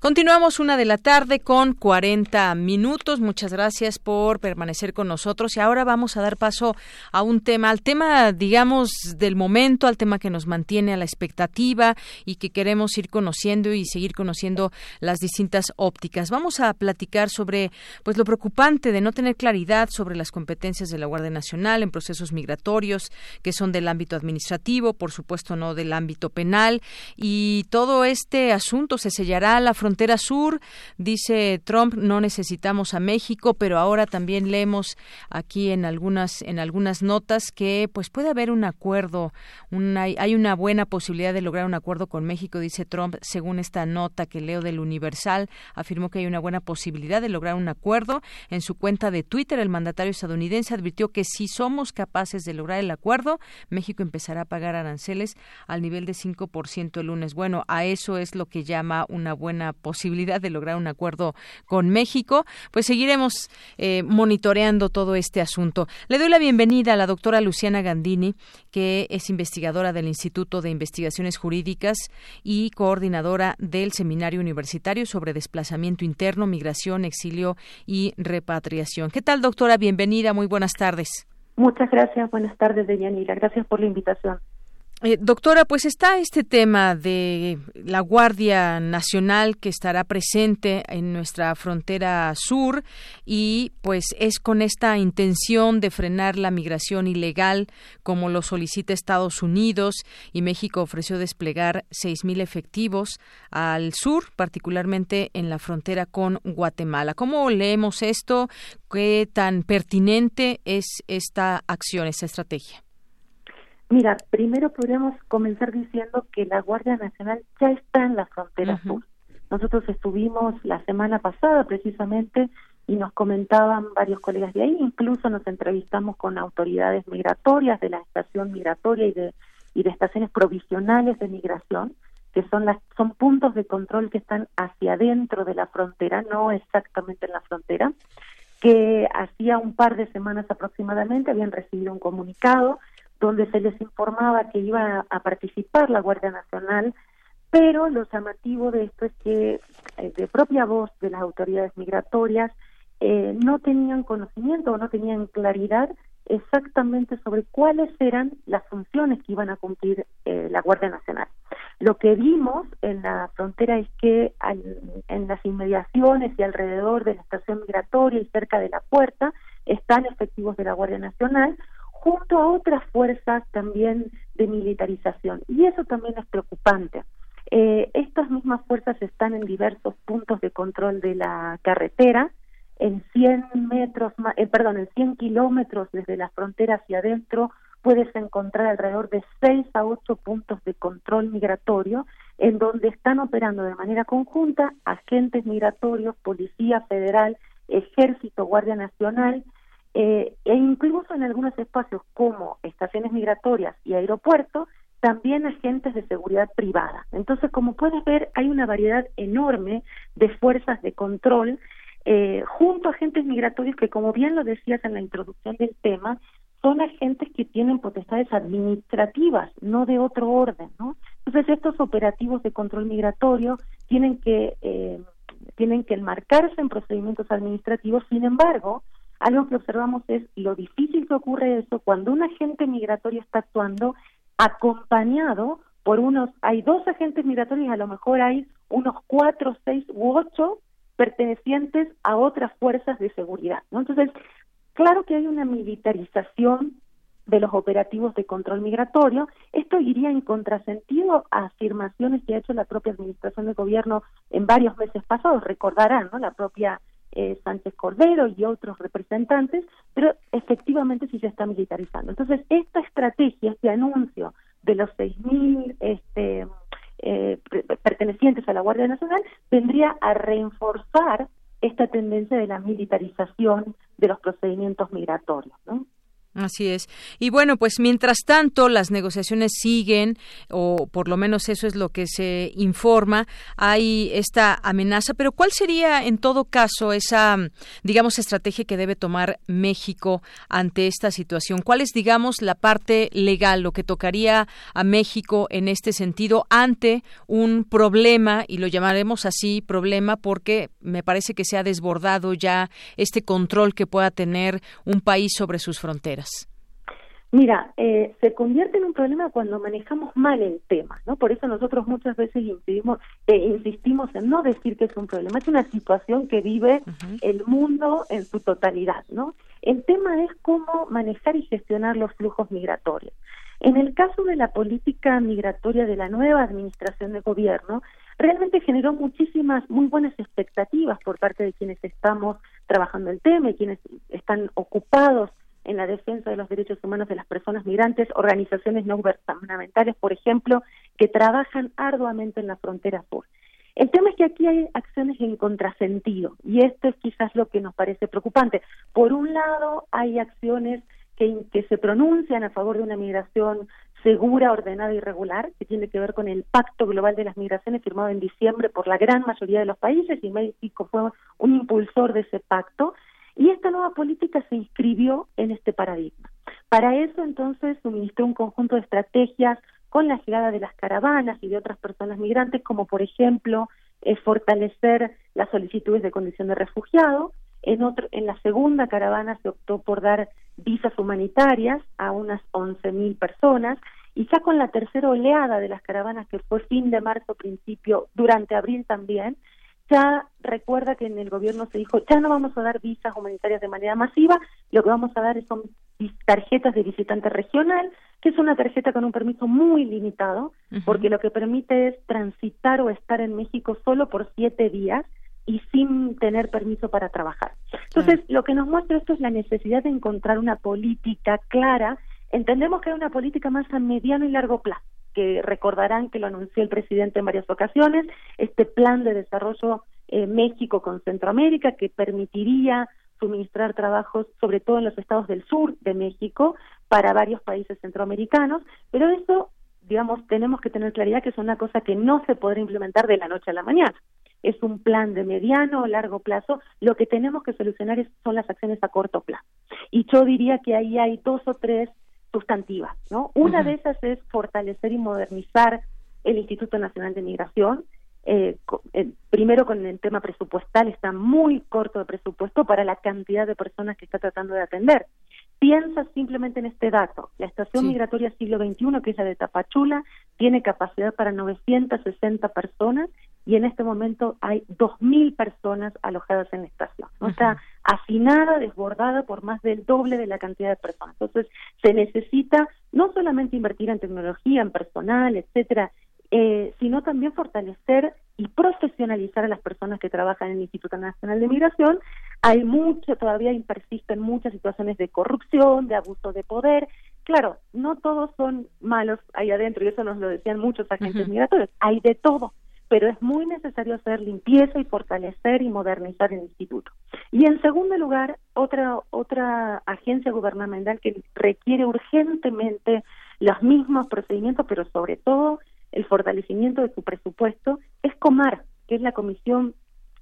Continuamos una de la tarde con 40 minutos. Muchas gracias por permanecer con nosotros. Y ahora vamos a dar paso a un tema, al tema, digamos, del momento, al tema que nos mantiene a la expectativa y que queremos ir conociendo y seguir conociendo las distintas ópticas. Vamos a platicar sobre, pues, lo preocupante de no tener claridad sobre las competencias de la Guardia Nacional en procesos migratorios que son del ámbito administrativo, por supuesto, no del ámbito penal. Y todo este asunto se sellará a la frontera frontera sur. Dice Trump, no necesitamos a México, pero ahora también leemos aquí en algunas en algunas notas que pues puede haber un acuerdo, una, hay una buena posibilidad de lograr un acuerdo con México, dice Trump, según esta nota que leo del Universal, afirmó que hay una buena posibilidad de lograr un acuerdo. En su cuenta de Twitter, el mandatario estadounidense advirtió que si somos capaces de lograr el acuerdo, México empezará a pagar aranceles al nivel de 5% el lunes. Bueno, a eso es lo que llama una buena posibilidad de lograr un acuerdo con México, pues seguiremos eh, monitoreando todo este asunto. Le doy la bienvenida a la doctora Luciana Gandini, que es investigadora del Instituto de Investigaciones Jurídicas y coordinadora del Seminario Universitario sobre Desplazamiento Interno, Migración, Exilio y Repatriación. ¿Qué tal, doctora? Bienvenida, muy buenas tardes. Muchas gracias, buenas tardes, Deyanira. Gracias por la invitación. Eh, doctora, pues está este tema de la Guardia Nacional que estará presente en nuestra frontera sur y pues es con esta intención de frenar la migración ilegal como lo solicita Estados Unidos y México ofreció desplegar seis mil efectivos al sur, particularmente en la frontera con Guatemala. ¿Cómo leemos esto? ¿Qué tan pertinente es esta acción, esta estrategia? Mira, primero podríamos comenzar diciendo que la Guardia Nacional ya está en la frontera sur. Nosotros estuvimos la semana pasada precisamente y nos comentaban varios colegas de ahí, incluso nos entrevistamos con autoridades migratorias de la estación migratoria y de y de estaciones provisionales de migración, que son las son puntos de control que están hacia adentro de la frontera, no exactamente en la frontera, que hacía un par de semanas aproximadamente habían recibido un comunicado donde se les informaba que iba a participar la Guardia Nacional pero lo llamativo de esto es que eh, de propia voz de las autoridades migratorias eh, no tenían conocimiento o no tenían claridad exactamente sobre cuáles eran las funciones que iban a cumplir eh, la Guardia Nacional. Lo que vimos en la frontera es que en las inmediaciones y alrededor de la estación migratoria y cerca de la puerta están efectivos de la Guardia Nacional junto a otras fuerzas también de militarización. Y eso también es preocupante. Eh, estas mismas fuerzas están en diversos puntos de control de la carretera, en 100 metros, eh, perdón, en 100 kilómetros desde la frontera hacia adentro puedes encontrar alrededor de 6 a 8 puntos de control migratorio en donde están operando de manera conjunta agentes migratorios, Policía Federal, Ejército, Guardia Nacional, eh, e incluso en algunos espacios como estaciones migratorias y aeropuertos, también agentes de seguridad privada. Entonces, como puedes ver, hay una variedad enorme de fuerzas de control eh, junto a agentes migratorios que, como bien lo decías en la introducción del tema, son agentes que tienen potestades administrativas, no de otro orden, ¿no? Entonces, estos operativos de control migratorio tienen que eh, tienen que enmarcarse en procedimientos administrativos. Sin embargo, algo que observamos es lo difícil que ocurre eso cuando un agente migratorio está actuando acompañado por unos, hay dos agentes migratorios, a lo mejor hay unos cuatro, seis u ocho pertenecientes a otras fuerzas de seguridad. ¿no? Entonces, claro que hay una militarización de los operativos de control migratorio. Esto iría en contrasentido a afirmaciones que ha hecho la propia administración de gobierno en varios meses pasados. Recordarán, ¿no? La propia eh, Sánchez Cordero y otros representantes, pero efectivamente sí se está militarizando. Entonces, esta estrategia, este anuncio de los 6.000 este, eh, pertenecientes a la Guardia Nacional, vendría a reforzar esta tendencia de la militarización de los procedimientos migratorios. ¿no? Así es. Y bueno, pues mientras tanto las negociaciones siguen, o por lo menos eso es lo que se informa, hay esta amenaza, pero ¿cuál sería en todo caso esa, digamos, estrategia que debe tomar México ante esta situación? ¿Cuál es, digamos, la parte legal, lo que tocaría a México en este sentido ante un problema, y lo llamaremos así, problema, porque me parece que se ha desbordado ya este control que pueda tener un país sobre sus fronteras? Mira, eh, se convierte en un problema cuando manejamos mal el tema, ¿no? Por eso nosotros muchas veces insistimos, eh, insistimos en no decir que es un problema, es una situación que vive el mundo en su totalidad, ¿no? El tema es cómo manejar y gestionar los flujos migratorios. En el caso de la política migratoria de la nueva administración de gobierno, realmente generó muchísimas, muy buenas expectativas por parte de quienes estamos trabajando el tema y quienes están ocupados en la defensa de los derechos humanos de las personas migrantes, organizaciones no gubernamentales, por ejemplo, que trabajan arduamente en la frontera sur. El tema es que aquí hay acciones en contrasentido y esto es quizás lo que nos parece preocupante. Por un lado, hay acciones que, que se pronuncian a favor de una migración segura, ordenada y regular, que tiene que ver con el Pacto Global de las Migraciones firmado en diciembre por la gran mayoría de los países y México fue un impulsor de ese pacto y esta nueva política se inscribió en este paradigma. Para eso entonces suministró un conjunto de estrategias con la llegada de las caravanas y de otras personas migrantes, como por ejemplo eh, fortalecer las solicitudes de condición de refugiado. En, otro, en la segunda caravana se optó por dar visas humanitarias a unas 11.000 personas y ya con la tercera oleada de las caravanas que fue fin de marzo, principio, durante abril también, ya recuerda que en el gobierno se dijo, ya no vamos a dar visas humanitarias de manera masiva, lo que vamos a dar son tarjetas de visitante regional, que es una tarjeta con un permiso muy limitado, porque lo que permite es transitar o estar en México solo por siete días y sin tener permiso para trabajar. Entonces, lo que nos muestra esto es la necesidad de encontrar una política clara. Entendemos que hay una política más a mediano y largo plazo que recordarán que lo anunció el presidente en varias ocasiones, este plan de desarrollo eh, México con Centroamérica que permitiría suministrar trabajos, sobre todo en los estados del sur de México, para varios países centroamericanos, pero eso, digamos, tenemos que tener claridad que es una cosa que no se podrá implementar de la noche a la mañana. Es un plan de mediano o largo plazo. Lo que tenemos que solucionar son las acciones a corto plazo. Y yo diría que ahí hay dos o tres sustantivas, ¿no? Una de esas es fortalecer y modernizar el Instituto Nacional de Migración. Eh, eh, primero con el tema presupuestal, está muy corto de presupuesto para la cantidad de personas que está tratando de atender. Piensa simplemente en este dato. La estación migratoria siglo XXI, que es la de Tapachula, tiene capacidad para 960 personas y en este momento hay 2.000 personas alojadas en la estación. ¿no? Está afinada, desbordada por más del doble de la cantidad de personas. Entonces, se necesita no solamente invertir en tecnología, en personal, etcétera, eh, sino también fortalecer y profesionalizar a las personas que trabajan en el Instituto Nacional de Migración. Hay mucho, todavía persisten muchas situaciones de corrupción, de abuso de poder. Claro, no todos son malos ahí adentro, y eso nos lo decían muchos agentes migratorios. Hay de todo pero es muy necesario hacer limpieza y fortalecer y modernizar el instituto. Y en segundo lugar, otra otra agencia gubernamental que requiere urgentemente los mismos procedimientos, pero sobre todo el fortalecimiento de su presupuesto, es COMAR, que es la Comisión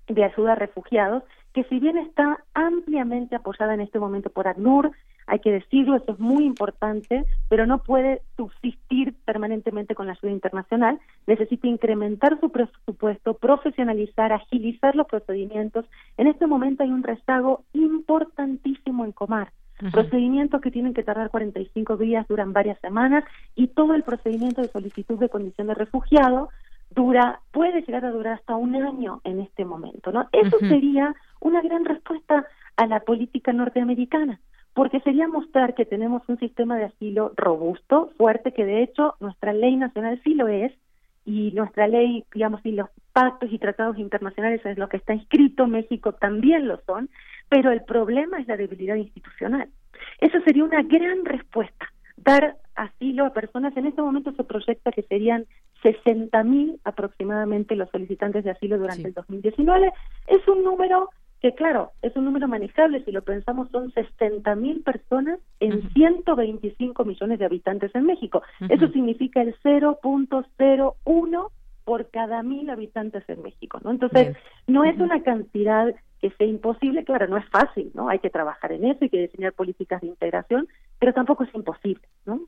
de Ayuda a Refugiados, que si bien está ampliamente apoyada en este momento por ACNUR, hay que decirlo, eso es muy importante, pero no puede subsistir permanentemente con la ayuda internacional, necesita incrementar su presupuesto, profesionalizar, agilizar los procedimientos. En este momento hay un rezago importantísimo en Comar. Procedimientos que tienen que tardar 45 días, duran varias semanas y todo el procedimiento de solicitud de condición de refugiado dura puede llegar a durar hasta un año en este momento, ¿no? Eso sería una gran respuesta a la política norteamericana porque sería mostrar que tenemos un sistema de asilo robusto, fuerte, que de hecho nuestra ley nacional sí lo es, y nuestra ley, digamos, y los pactos y tratados internacionales es lo que está inscrito, México también lo son, pero el problema es la debilidad institucional. Eso sería una gran respuesta, dar asilo a personas. En este momento se proyecta que serían 60.000 aproximadamente los solicitantes de asilo durante el 2019. Es un número que claro, es un número manejable, si lo pensamos son 60 mil personas en 125 millones de habitantes en México. Eso significa el 0.01 por cada mil habitantes en México, ¿no? Entonces, no es una cantidad que sea imposible, claro, no es fácil, ¿no? Hay que trabajar en eso, hay que diseñar políticas de integración, pero tampoco es imposible, ¿no?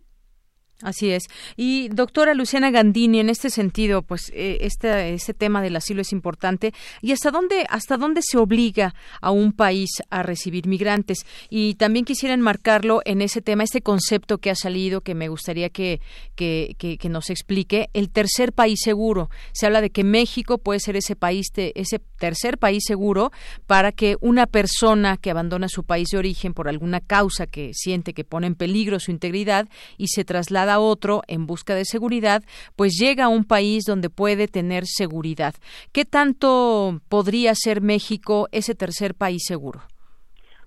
Así es. Y doctora Luciana Gandini, en este sentido, pues eh, este, ese tema del asilo es importante. ¿Y hasta dónde, hasta dónde se obliga a un país a recibir migrantes? Y también quisiera enmarcarlo en ese tema, este concepto que ha salido, que me gustaría que, que, que, nos explique, el tercer país seguro. Se habla de que México puede ser ese país, ese tercer país seguro para que una persona que abandona su país de origen por alguna causa que siente que pone en peligro su integridad y se traslada a otro en busca de seguridad, pues llega a un país donde puede tener seguridad. ¿Qué tanto podría ser México ese tercer país seguro?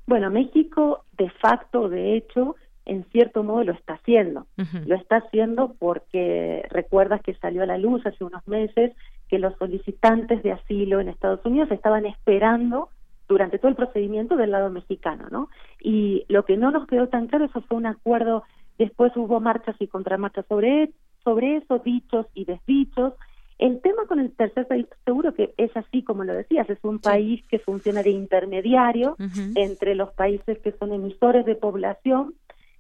Bueno, México de facto, de hecho, en cierto modo lo está haciendo. Lo está haciendo porque recuerdas que salió a la luz hace unos meses que los solicitantes de asilo en Estados Unidos estaban esperando durante todo el procedimiento del lado mexicano, ¿no? Y lo que no nos quedó tan claro, eso fue un acuerdo Después hubo marchas y contramarchas sobre, sobre eso, dichos y desdichos. El tema con el tercer país, seguro que es así como lo decías, es un país que funciona de intermediario entre los países que son emisores de población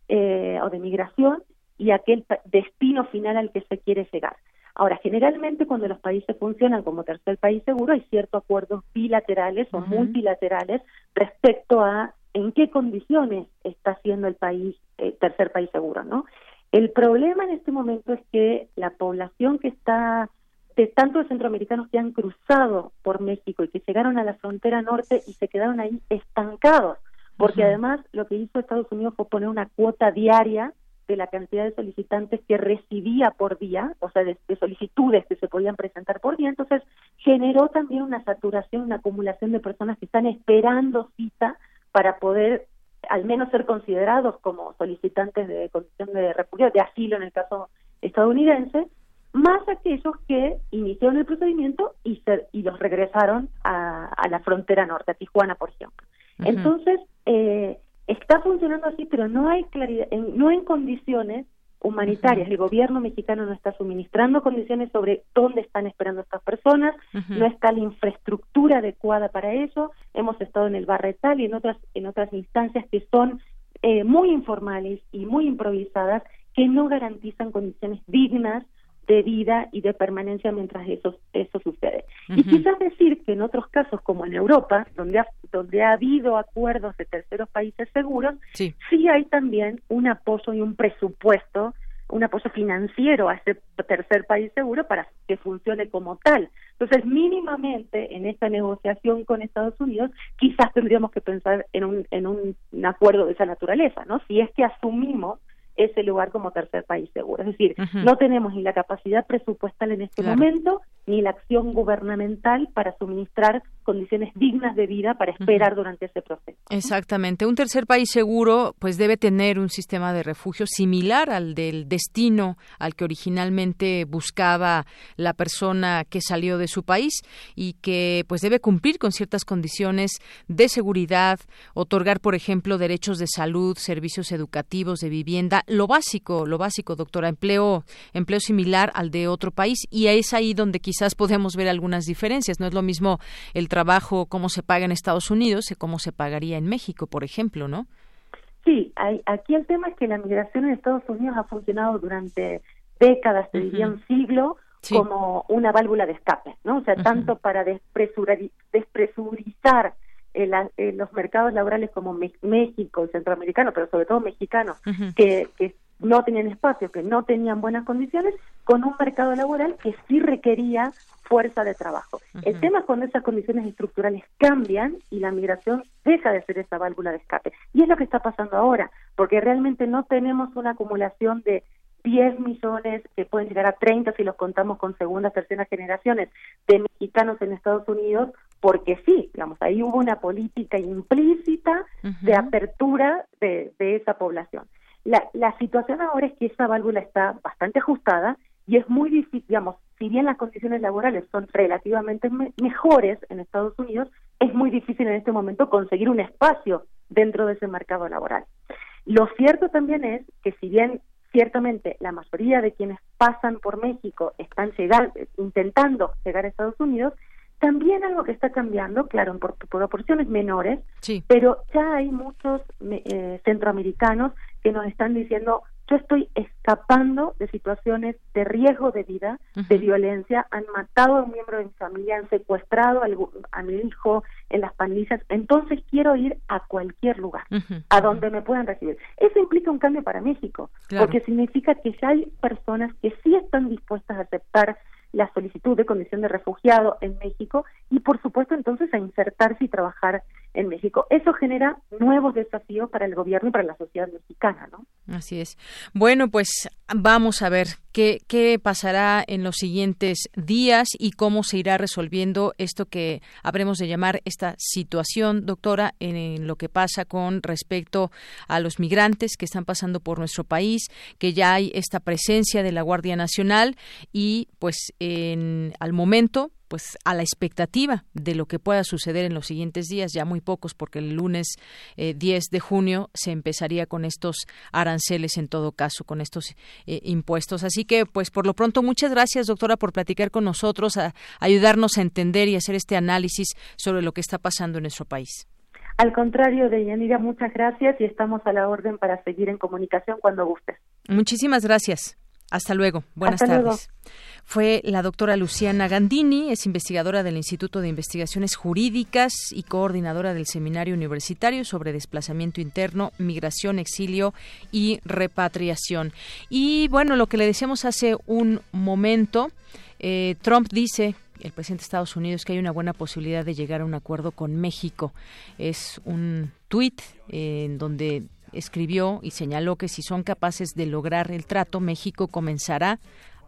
eh, o de migración y aquel destino final al que se quiere llegar. Ahora, generalmente cuando los países funcionan como tercer país seguro hay ciertos acuerdos bilaterales o multilaterales respecto a en qué condiciones está siendo el país eh, tercer país seguro, ¿no? El problema en este momento es que la población que está de tantos centroamericanos que han cruzado por México y que llegaron a la frontera norte y se quedaron ahí estancados, porque además lo que hizo Estados Unidos fue poner una cuota diaria de la cantidad de solicitantes que recibía por día, o sea, de, solicitudes que se podían presentar por día, entonces generó también una saturación, una acumulación de personas que están esperando cita para poder al menos ser considerados como solicitantes de condición de refugio, de asilo en el caso estadounidense, más aquellos que iniciaron el procedimiento y, y los regresaron a, la frontera norte, a Tijuana, por ejemplo. Entonces, eh, está funcionando así, pero no hay claridad, no en condiciones humanitarias. El gobierno mexicano no está suministrando condiciones sobre dónde están esperando estas personas, no está la infraestructura adecuada para eso. Hemos estado en el Barretal y en otras en otras instancias que son eh, muy informales y muy improvisadas que no garantizan condiciones dignas de vida y de permanencia mientras eso, eso sucede. Y quizás decir que en otros casos, como en Europa, donde ha, donde ha habido acuerdos de terceros países seguros, sí. sí hay también un apoyo y un presupuesto un apoyo financiero a ese tercer país seguro para que funcione como tal. Entonces, mínimamente en esta negociación con Estados Unidos, quizás tendríamos que pensar en un, en un acuerdo de esa naturaleza, ¿no? Si es que asumimos ese lugar como tercer país seguro. Es decir, no tenemos ni la capacidad presupuestal en este momento, ni la acción gubernamental para suministrar condiciones dignas de vida para esperar durante ese proceso. Exactamente. Un tercer país seguro pues debe tener un sistema de refugio similar al del destino al que originalmente buscaba la persona que salió de su país y que pues debe cumplir con ciertas condiciones de seguridad, otorgar por ejemplo derechos de salud, servicios educativos, de vivienda, lo básico, lo básico, doctora, empleo empleo similar al de otro país y es ahí donde quizás podemos ver algunas diferencias, no es lo mismo el trabajo, cómo se paga en Estados Unidos y cómo se pagaría en México, por ejemplo, ¿no? Sí, hay, aquí el tema es que la migración en Estados Unidos ha funcionado durante décadas, te diría un siglo, como una válvula de escape, ¿no? O sea, tanto para despresurizar los mercados laborales como México, centroamericano, pero sobre todo mexicanos, que, que no tenían espacio, que no tenían buenas condiciones, con un mercado laboral que sí requería fuerza de trabajo. El tema es cuando esas condiciones estructurales cambian y la migración deja de ser esa válvula de escape. Y es lo que está pasando ahora, porque realmente no tenemos una acumulación de 10 millones, que pueden llegar a 30 si los contamos con segundas, terceras generaciones, de mexicanos en Estados Unidos, porque sí, digamos, ahí hubo una política implícita de apertura de, de esa población. La, la situación ahora es que esa válvula está bastante ajustada y es muy difícil, digamos, si bien las condiciones laborales son relativamente mejores en Estados Unidos, es muy difícil en este momento conseguir un espacio dentro de ese mercado laboral. Lo cierto también es que si bien ciertamente la mayoría de quienes pasan por México están llegar, intentando llegar a Estados Unidos, también algo que está cambiando, claro, en proporciones menores, pero ya hay muchos eh, centroamericanos que nos están diciendo, yo estoy escapando de situaciones de riesgo de vida, de violencia, han matado a un miembro de mi familia, han secuestrado a, mi hijo en las pandillas, entonces quiero ir a cualquier lugar, a donde me puedan recibir. Eso implica un cambio para México, porque significa que ya hay personas que sí están dispuestas a aceptar la solicitud de condición de refugiado en México y por supuesto entonces a insertarse y trabajar en México. Eso genera nuevos desafíos para el gobierno y para la sociedad mexicana, ¿no? Así es. Bueno, pues vamos a ver qué, qué pasará en los siguientes días y cómo se irá resolviendo esto que habremos de llamar esta situación, doctora, en lo que pasa con respecto a los migrantes que están pasando por nuestro país, que ya hay esta presencia de la Guardia Nacional y pues en, al momento pues a la expectativa de lo que pueda suceder en los siguientes días, ya muy pocos, porque el lunes 10 eh, de junio se empezaría con estos aranceles en todo caso, con estos eh, impuestos. Así que, pues por lo pronto, muchas gracias, doctora, por platicar con nosotros, a, ayudarnos a entender y hacer este análisis sobre lo que está pasando en nuestro país. Al contrario, Deyanira, muchas gracias y estamos a la orden para seguir en comunicación cuando gustes. Muchísimas gracias. Hasta luego. Buenas tardes. Fue la doctora Luciana Gandini, es investigadora del Instituto de Investigaciones Jurídicas y coordinadora del Seminario Universitario sobre Desplazamiento Interno, Migración, Exilio y Repatriación. Y bueno, lo que le decíamos hace un momento, eh, Trump dice el presidente de Estados Unidos que hay una buena posibilidad de llegar a un acuerdo con México. Es un tuit eh, en donde escribió y señaló que si son capaces de lograr el trato, México comenzará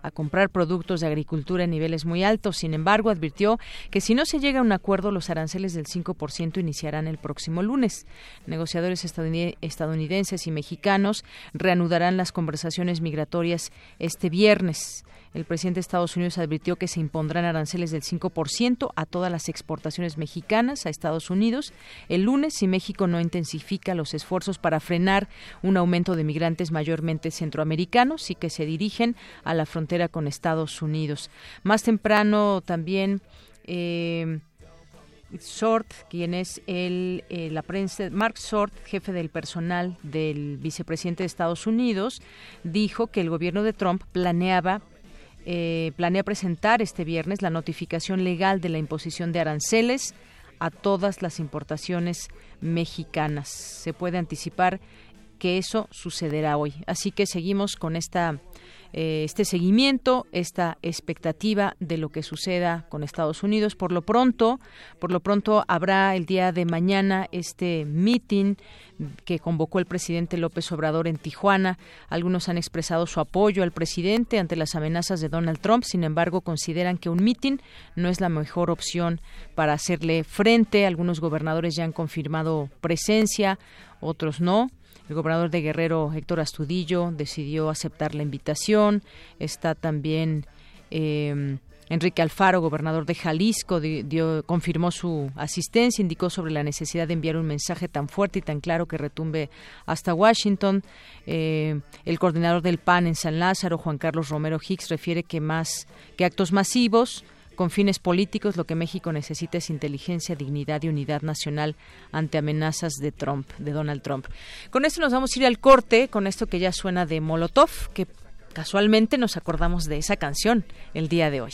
a comprar productos de agricultura en niveles muy altos. Sin embargo, advirtió que si no se llega a un acuerdo, los aranceles del 5% iniciarán el próximo lunes. Negociadores estadounidenses y mexicanos reanudarán las conversaciones migratorias este viernes. El presidente de Estados Unidos advirtió que se impondrán aranceles del 5% a todas las exportaciones mexicanas a Estados Unidos el lunes si México no intensifica los esfuerzos para frenar un aumento de migrantes mayormente centroamericanos y que se dirigen a la frontera con Estados Unidos. Más temprano también. Eh, Short, quien es el, eh, la prensa, Mark Short, jefe del personal del vicepresidente de Estados Unidos, dijo que el gobierno de Trump planeaba eh, planea presentar este viernes la notificación legal de la imposición de aranceles a todas las importaciones mexicanas. Se puede anticipar que eso sucederá hoy. Así que seguimos con esta eh, este seguimiento, esta expectativa de lo que suceda con Estados Unidos. Por lo pronto, por lo pronto habrá el día de mañana este meeting que convocó el presidente López Obrador en Tijuana. Algunos han expresado su apoyo al presidente ante las amenazas de Donald Trump. Sin embargo, consideran que un meeting no es la mejor opción para hacerle frente. Algunos gobernadores ya han confirmado presencia, otros no. El gobernador de Guerrero, Héctor Astudillo, decidió aceptar la invitación. Está también eh, Enrique Alfaro, gobernador de Jalisco, dio, confirmó su asistencia, indicó sobre la necesidad de enviar un mensaje tan fuerte y tan claro que retumbe hasta Washington. Eh, el coordinador del PAN en San Lázaro, Juan Carlos Romero Hicks, refiere que más que actos masivos con fines políticos, lo que México necesita es inteligencia, dignidad y unidad nacional ante amenazas de Trump, de Donald Trump. Con esto nos vamos a ir al corte, con esto que ya suena de Molotov, que casualmente nos acordamos de esa canción el día de hoy.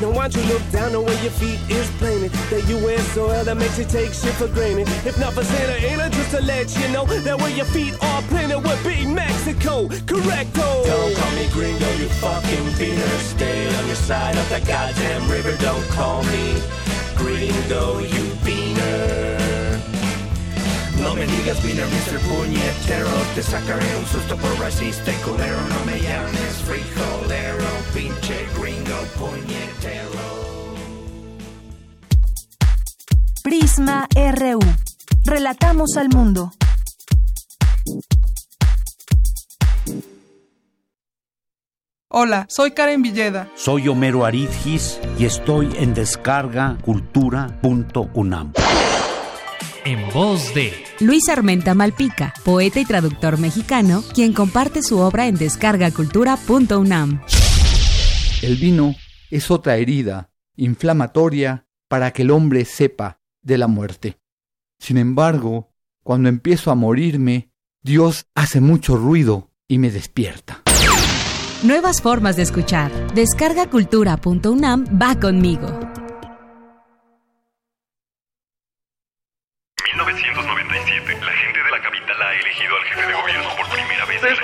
Now why don't you look down the way your feet is planted? That you wear soil that makes you take shit for granted. If not for Santa Ana, just to let you know that where your feet are planted would be Mexico. Correcto. Don't call me gringo, you fucking beaner. Stay on your side of that goddamn river. Don't call me gringo, you beaner. No me digas beaner, Mr. Puñetero Te sacaré un susto por racista y culero No me llames frijolero, pinche gringo Prisma RU. Relatamos al mundo. Hola, soy Karen Villeda. Soy Homero Aridgis y estoy en descargacultura.unam en voz de Luis Armenta Malpica, poeta y traductor mexicano, quien comparte su obra en descargacultura.unam. El vino es otra herida inflamatoria para que el hombre sepa de la muerte. Sin embargo, cuando empiezo a morirme, Dios hace mucho ruido y me despierta. Nuevas formas de escuchar. Descargacultura.unam va conmigo.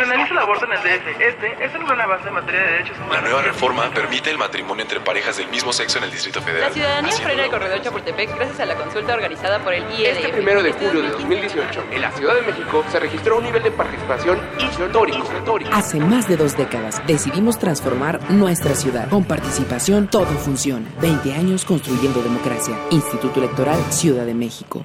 Despenaliza el aborto en el DF. Este es el gran avance en materia de derechos humanos. La nueva reforma permite el matrimonio entre parejas del mismo sexo en el Distrito Federal. La ciudadanía frena el corredor Chapultepec gracias a la consulta organizada por el IEDF. Este primero de julio de 2018, en la Ciudad de México, se registró un nivel de participación histórico. Hace más de dos décadas decidimos transformar nuestra ciudad. Con participación todo funciona. 20 años construyendo democracia. Instituto Electoral Ciudad de México.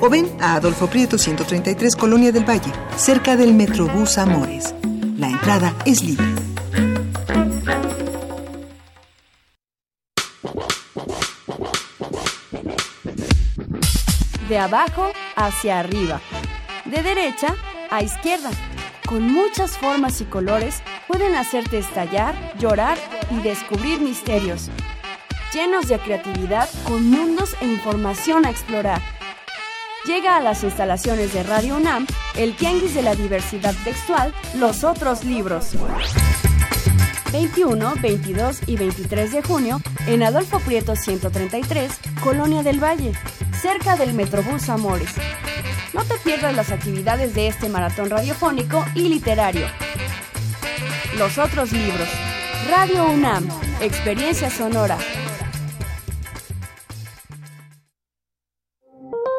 o ven a Adolfo Prieto 133 Colonia del Valle, cerca del Metrobús Amores. La entrada es libre. de abajo hacia arriba, de derecha a izquierda. Con muchas formas y colores pueden hacerte estallar, llorar y descubrir misterios. Llenos de creatividad, con mundos e información a explorar. Llega a las instalaciones de Radio UNAM el Tianguis de la Diversidad Textual, Los Otros Libros. 21, 22 y 23 de junio en Adolfo Prieto 133, Colonia del Valle, cerca del Metrobús Amores. No te pierdas las actividades de este maratón radiofónico y literario. Los otros libros. Radio UNAM, Experiencia Sonora.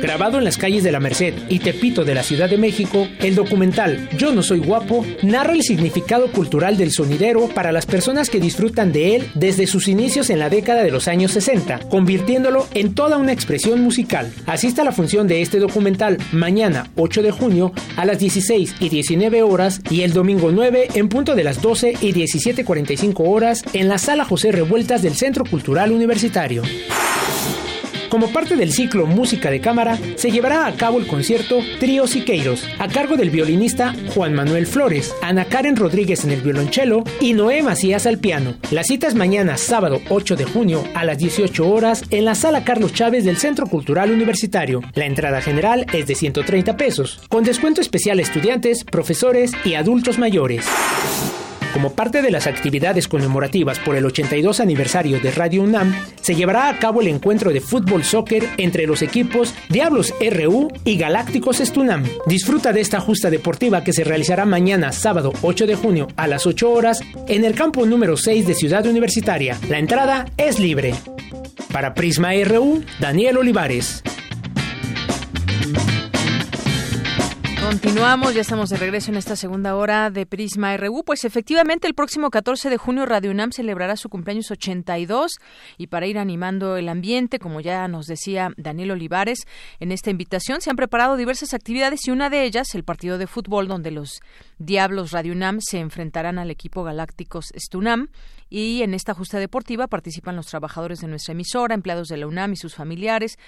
Grabado en las calles de la Merced y Tepito de la Ciudad de México, el documental Yo no soy guapo narra el significado cultural del sonidero para las personas que disfrutan de él desde sus inicios en la década de los años 60, convirtiéndolo en toda una expresión musical. Asista a la función de este documental mañana 8 de junio a las 16 y 19 horas y el domingo 9 en punto de las 12 y 17.45 horas en la Sala José Revueltas del Centro Cultural Universitario. Como parte del ciclo Música de Cámara, se llevará a cabo el concierto Trío Siqueiros, a cargo del violinista Juan Manuel Flores, Ana Karen Rodríguez en el violonchelo y Noé Macías al piano. La cita es mañana, sábado 8 de junio, a las 18 horas, en la Sala Carlos Chávez del Centro Cultural Universitario. La entrada general es de 130 pesos, con descuento especial a estudiantes, profesores y adultos mayores. Como parte de las actividades conmemorativas por el 82 aniversario de Radio UNAM, se llevará a cabo el encuentro de fútbol soccer entre los equipos Diablos RU y Galácticos Estunam. Disfruta de esta justa deportiva que se realizará mañana, sábado 8 de junio a las 8 horas, en el campo número 6 de Ciudad Universitaria. La entrada es libre. Para Prisma RU, Daniel Olivares. Continuamos, ya estamos de regreso en esta segunda hora de Prisma RU. Pues efectivamente, el próximo 14 de junio Radio UNAM celebrará su cumpleaños 82 y para ir animando el ambiente, como ya nos decía Daniel Olivares, en esta invitación se han preparado diversas actividades y una de ellas, el partido de fútbol, donde los Diablos Radio UNAM se enfrentarán al equipo Galácticos Stunam y en esta justa deportiva participan los trabajadores de nuestra emisora, empleados de la UNAM y sus familiares.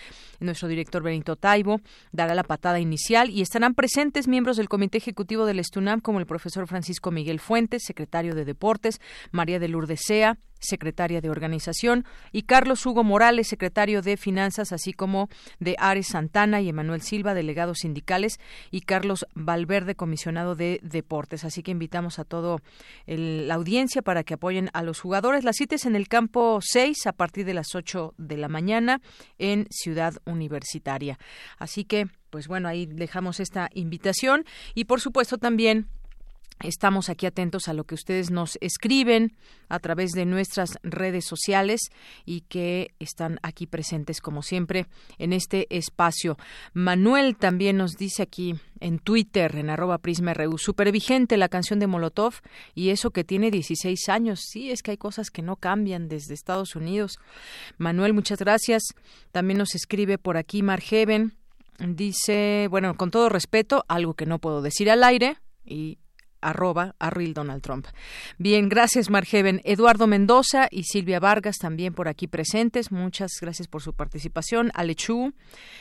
Nuestro director Benito Taibo dará la patada inicial y estarán presentes miembros del Comité Ejecutivo del Stunam como el profesor Francisco Miguel Fuentes, secretario de Deportes, María de Lourdes Sea, secretaria de Organización, y Carlos Hugo Morales, secretario de Finanzas, así como de Ares Santana y Emanuel Silva, delegados sindicales, y Carlos Valverde, comisionado de Deportes. Así que invitamos a toda la audiencia para que apoyen a los jugadores. Las citas en el campo 6 a partir de las 8 de la mañana en Ciudad Universitaria. Así que, pues bueno, ahí dejamos esta invitación y por supuesto también Estamos aquí atentos a lo que ustedes nos escriben a través de nuestras redes sociales y que están aquí presentes como siempre en este espacio. Manuel también nos dice aquí en Twitter, en arroba prisma.ru, super vigente la canción de Molotov y eso que tiene 16 años. Sí, es que hay cosas que no cambian desde Estados Unidos. Manuel, muchas gracias. También nos escribe por aquí Margeven. Dice, bueno, con todo respeto, algo que no puedo decir al aire y arroba Real Donald Trump. Bien, gracias Margeven. Eduardo Mendoza y Silvia Vargas también por aquí presentes. Muchas gracias por su participación. Alechú,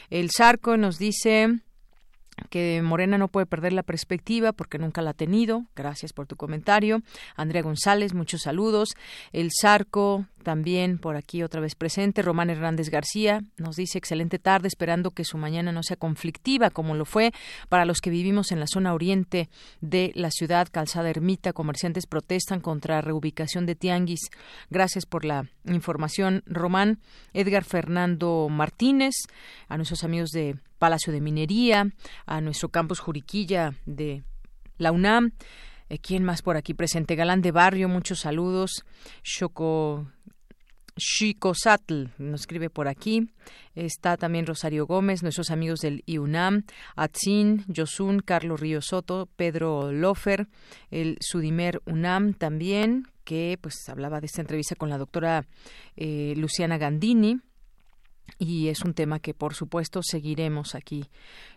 el Zarco nos dice que Morena no puede perder la perspectiva porque nunca la ha tenido. Gracias por tu comentario. Andrea González, muchos saludos. El Zarco también por aquí otra vez presente. Román Hernández García nos dice excelente tarde, esperando que su mañana no sea conflictiva como lo fue para los que vivimos en la zona oriente de la ciudad. Calzada Ermita, comerciantes protestan contra reubicación de Tianguis. Gracias por la información, Román. Edgar Fernando Martínez, a nuestros amigos de Palacio de Minería, a nuestro campus Juriquilla de la UNAM. Eh, ¿Quién más por aquí presente? Galán de Barrio, muchos saludos. Choco Satl nos escribe por aquí. Está también Rosario Gómez, nuestros amigos del IUNAM, Atzin, Yosun, Carlos Río Soto, Pedro Lofer, el Sudimer UNAM también, que pues hablaba de esta entrevista con la doctora eh, Luciana Gandini y es un tema que por supuesto seguiremos aquí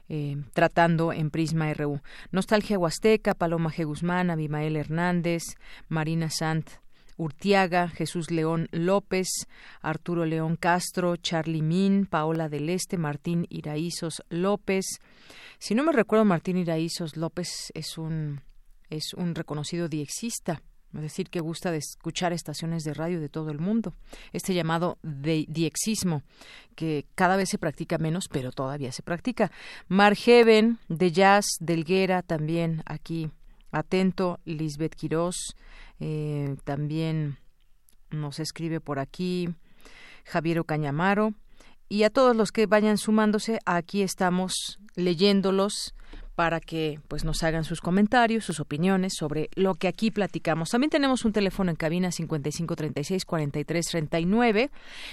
eh, tratando en Prisma RU. Nostalgia Huasteca, Paloma G. Guzmán, Abimael Hernández, Marina Sant Urtiaga, Jesús León López, Arturo León Castro, Charlie Min, Paola del Este, Martín Iraízos López. Si no me recuerdo, Martín Iraízos López es un, es un reconocido diexista es decir, que gusta de escuchar estaciones de radio de todo el mundo. Este llamado de diexismo, que cada vez se practica menos, pero todavía se practica. Margeven, de Jazz, Delguera, también aquí atento. Lisbeth Quirós, eh, también nos escribe por aquí. Javier Cañamaro. Y a todos los que vayan sumándose, aquí estamos leyéndolos para que pues nos hagan sus comentarios, sus opiniones sobre lo que aquí platicamos. También tenemos un teléfono en cabina 5536 4339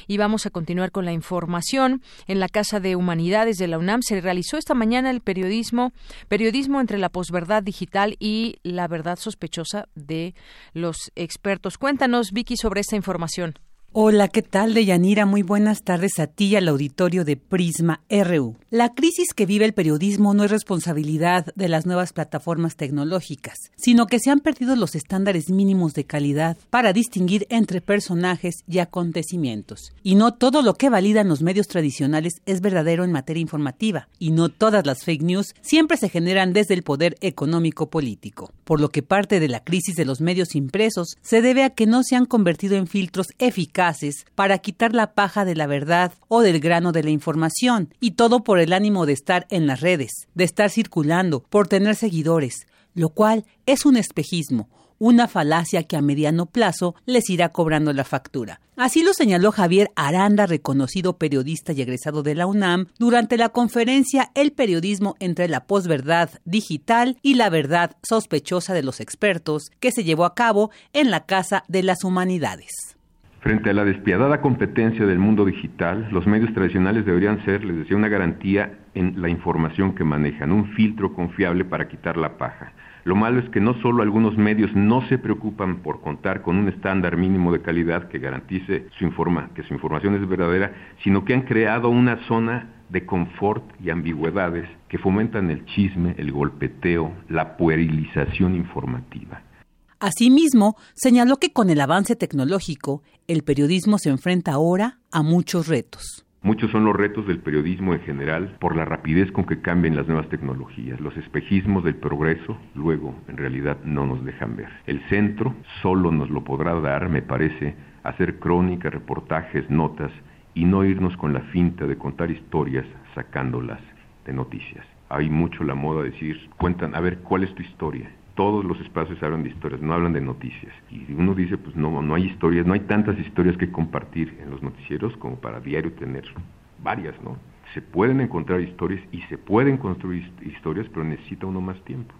y vamos a continuar con la información. En la Casa de Humanidades de la UNAM se realizó esta mañana el periodismo periodismo entre la posverdad digital y la verdad sospechosa de los expertos. Cuéntanos Vicky sobre esta información. Hola, ¿qué tal, Deyanira? Muy buenas tardes a ti y al auditorio de Prisma RU. La crisis que vive el periodismo no es responsabilidad de las nuevas plataformas tecnológicas, sino que se han perdido los estándares mínimos de calidad para distinguir entre personajes y acontecimientos. Y no todo lo que validan los medios tradicionales es verdadero en materia informativa, y no todas las fake news siempre se generan desde el poder económico político. Por lo que parte de la crisis de los medios impresos se debe a que no se han convertido en filtros eficaces para quitar la paja de la verdad o del grano de la información, y todo por el ánimo de estar en las redes, de estar circulando, por tener seguidores, lo cual es un espejismo, una falacia que a mediano plazo les irá cobrando la factura. Así lo señaló Javier Aranda, reconocido periodista y egresado de la UNAM, durante la conferencia El periodismo entre la posverdad digital y la verdad sospechosa de los expertos, que se llevó a cabo en la Casa de las Humanidades. Frente a la despiadada competencia del mundo digital, los medios tradicionales deberían ser, les decía, una garantía en la información que manejan, un filtro confiable para quitar la paja. Lo malo es que no solo algunos medios no se preocupan por contar con un estándar mínimo de calidad que garantice su informa, que su información es verdadera, sino que han creado una zona de confort y ambigüedades que fomentan el chisme, el golpeteo, la puerilización informativa. Asimismo, señaló que con el avance tecnológico, el periodismo se enfrenta ahora a muchos retos. Muchos son los retos del periodismo en general por la rapidez con que cambian las nuevas tecnologías. Los espejismos del progreso luego en realidad no nos dejan ver. El centro solo nos lo podrá dar, me parece, hacer crónicas, reportajes, notas y no irnos con la finta de contar historias sacándolas de noticias. Hay mucho la moda de decir, cuentan, a ver, ¿cuál es tu historia? Todos los espacios hablan de historias, no hablan de noticias. Y uno dice, pues no, no hay historias, no hay tantas historias que compartir en los noticieros como para diario tener varias, ¿no? Se pueden encontrar historias y se pueden construir historias, pero necesita uno más tiempo.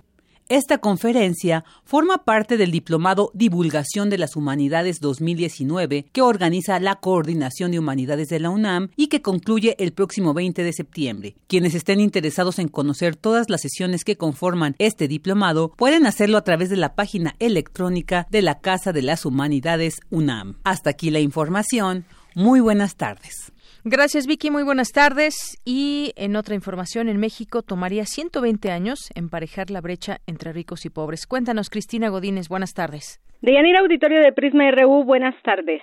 Esta conferencia forma parte del Diplomado Divulgación de las Humanidades 2019 que organiza la Coordinación de Humanidades de la UNAM y que concluye el próximo 20 de septiembre. Quienes estén interesados en conocer todas las sesiones que conforman este diplomado pueden hacerlo a través de la página electrónica de la Casa de las Humanidades UNAM. Hasta aquí la información. Muy buenas tardes. Gracias, Vicky. Muy buenas tardes. Y en otra información, en México tomaría 120 años emparejar la brecha entre ricos y pobres. Cuéntanos, Cristina Godínez. Buenas tardes. Deyanira Auditorio de Prisma RU, buenas tardes.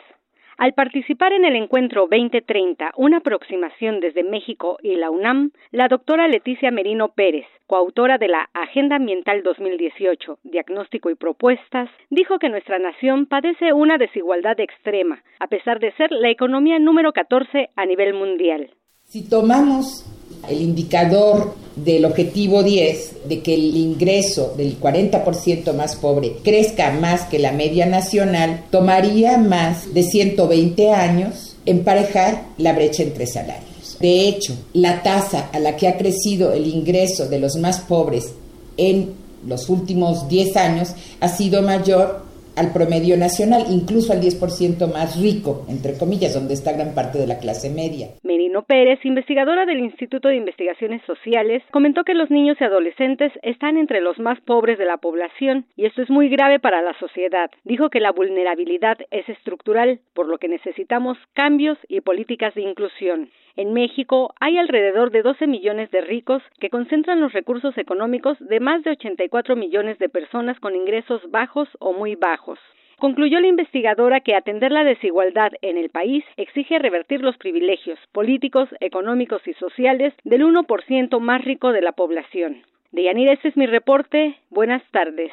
Al participar en el encuentro 2030, una aproximación desde México y la UNAM, la doctora Leticia Merino Pérez, coautora de la Agenda Ambiental 2018, Diagnóstico y Propuestas, dijo que nuestra nación padece una desigualdad extrema, a pesar de ser la economía número 14 a nivel mundial. Si tomamos el indicador del objetivo 10 de que el ingreso del 40% más pobre crezca más que la media nacional, tomaría más de 120 años emparejar la brecha entre salarios. De hecho, la tasa a la que ha crecido el ingreso de los más pobres en los últimos 10 años ha sido mayor al promedio nacional, incluso al 10% más rico, entre comillas, donde está gran parte de la clase media. Merino Pérez, investigadora del Instituto de Investigaciones Sociales, comentó que los niños y adolescentes están entre los más pobres de la población y esto es muy grave para la sociedad. Dijo que la vulnerabilidad es estructural, por lo que necesitamos cambios y políticas de inclusión. En México hay alrededor de 12 millones de ricos que concentran los recursos económicos de más de 84 millones de personas con ingresos bajos o muy bajos. Concluyó la investigadora que atender la desigualdad en el país exige revertir los privilegios políticos, económicos y sociales del 1% más rico de la población. Deyanira, este es mi reporte. Buenas tardes.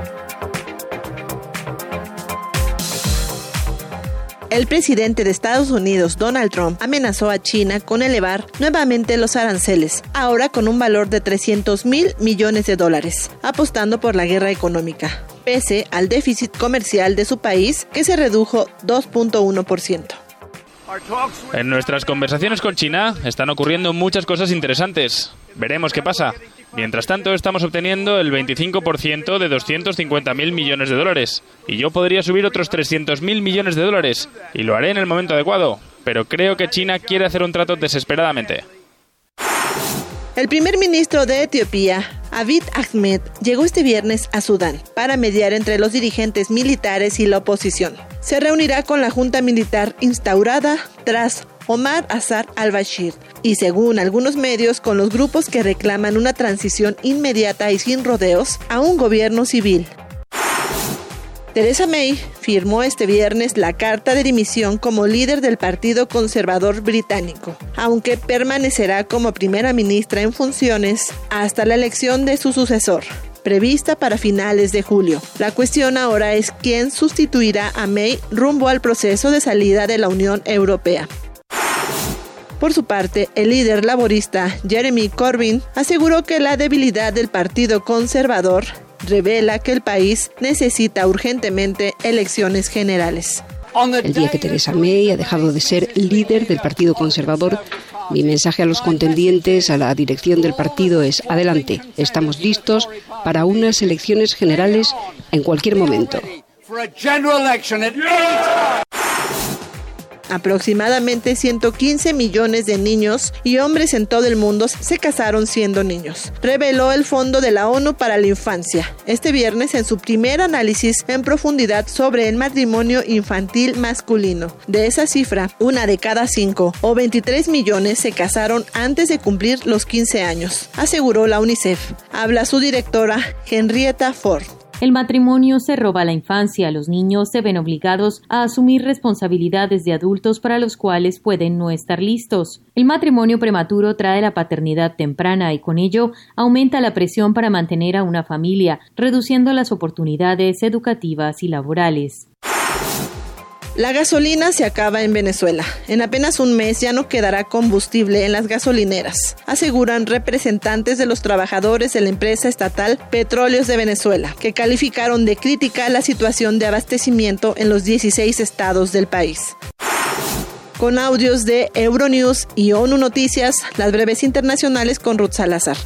El presidente de Estados Unidos, Donald Trump, amenazó a China con elevar nuevamente los aranceles, ahora con un valor de 300 mil millones de dólares, apostando por la guerra económica, pese al déficit comercial de su país que se redujo 2.1%. En nuestras conversaciones con China están ocurriendo muchas cosas interesantes. Veremos qué pasa. Mientras tanto, estamos obteniendo el 25% de 250.000 millones de dólares. Y yo podría subir otros 300.000 millones de dólares. Y lo haré en el momento adecuado. Pero creo que China quiere hacer un trato desesperadamente. El primer ministro de Etiopía, Abiy Ahmed, llegó este viernes a Sudán para mediar entre los dirigentes militares y la oposición. Se reunirá con la junta militar instaurada tras Omar Azar al-Bashir y según algunos medios con los grupos que reclaman una transición inmediata y sin rodeos a un gobierno civil. Theresa May firmó este viernes la carta de dimisión como líder del Partido Conservador británico, aunque permanecerá como primera ministra en funciones hasta la elección de su sucesor, prevista para finales de julio. La cuestión ahora es quién sustituirá a May rumbo al proceso de salida de la Unión Europea. Por su parte, el líder laborista Jeremy Corbyn aseguró que la debilidad del Partido Conservador revela que el país necesita urgentemente elecciones generales. El día que Theresa May ha dejado de ser líder del Partido Conservador, mi mensaje a los contendientes, a la dirección del partido es adelante, estamos listos para unas elecciones generales en cualquier momento. Aproximadamente 115 millones de niños y hombres en todo el mundo se casaron siendo niños, reveló el Fondo de la ONU para la Infancia este viernes en su primer análisis en profundidad sobre el matrimonio infantil masculino. De esa cifra, una de cada cinco o 23 millones se casaron antes de cumplir los 15 años, aseguró la UNICEF. Habla su directora Henrietta Ford. El matrimonio se roba la infancia. Los niños se ven obligados a asumir responsabilidades de adultos para los cuales pueden no estar listos. El matrimonio prematuro trae la paternidad temprana y con ello aumenta la presión para mantener a una familia, reduciendo las oportunidades educativas y laborales. La gasolina se acaba en Venezuela. En apenas un mes ya no quedará combustible en las gasolineras, aseguran representantes de los trabajadores de la empresa estatal Petróleos de Venezuela, que calificaron de crítica la situación de abastecimiento en los 16 estados del país. Con audios de Euronews y ONU Noticias, las breves internacionales con Ruth Salazar.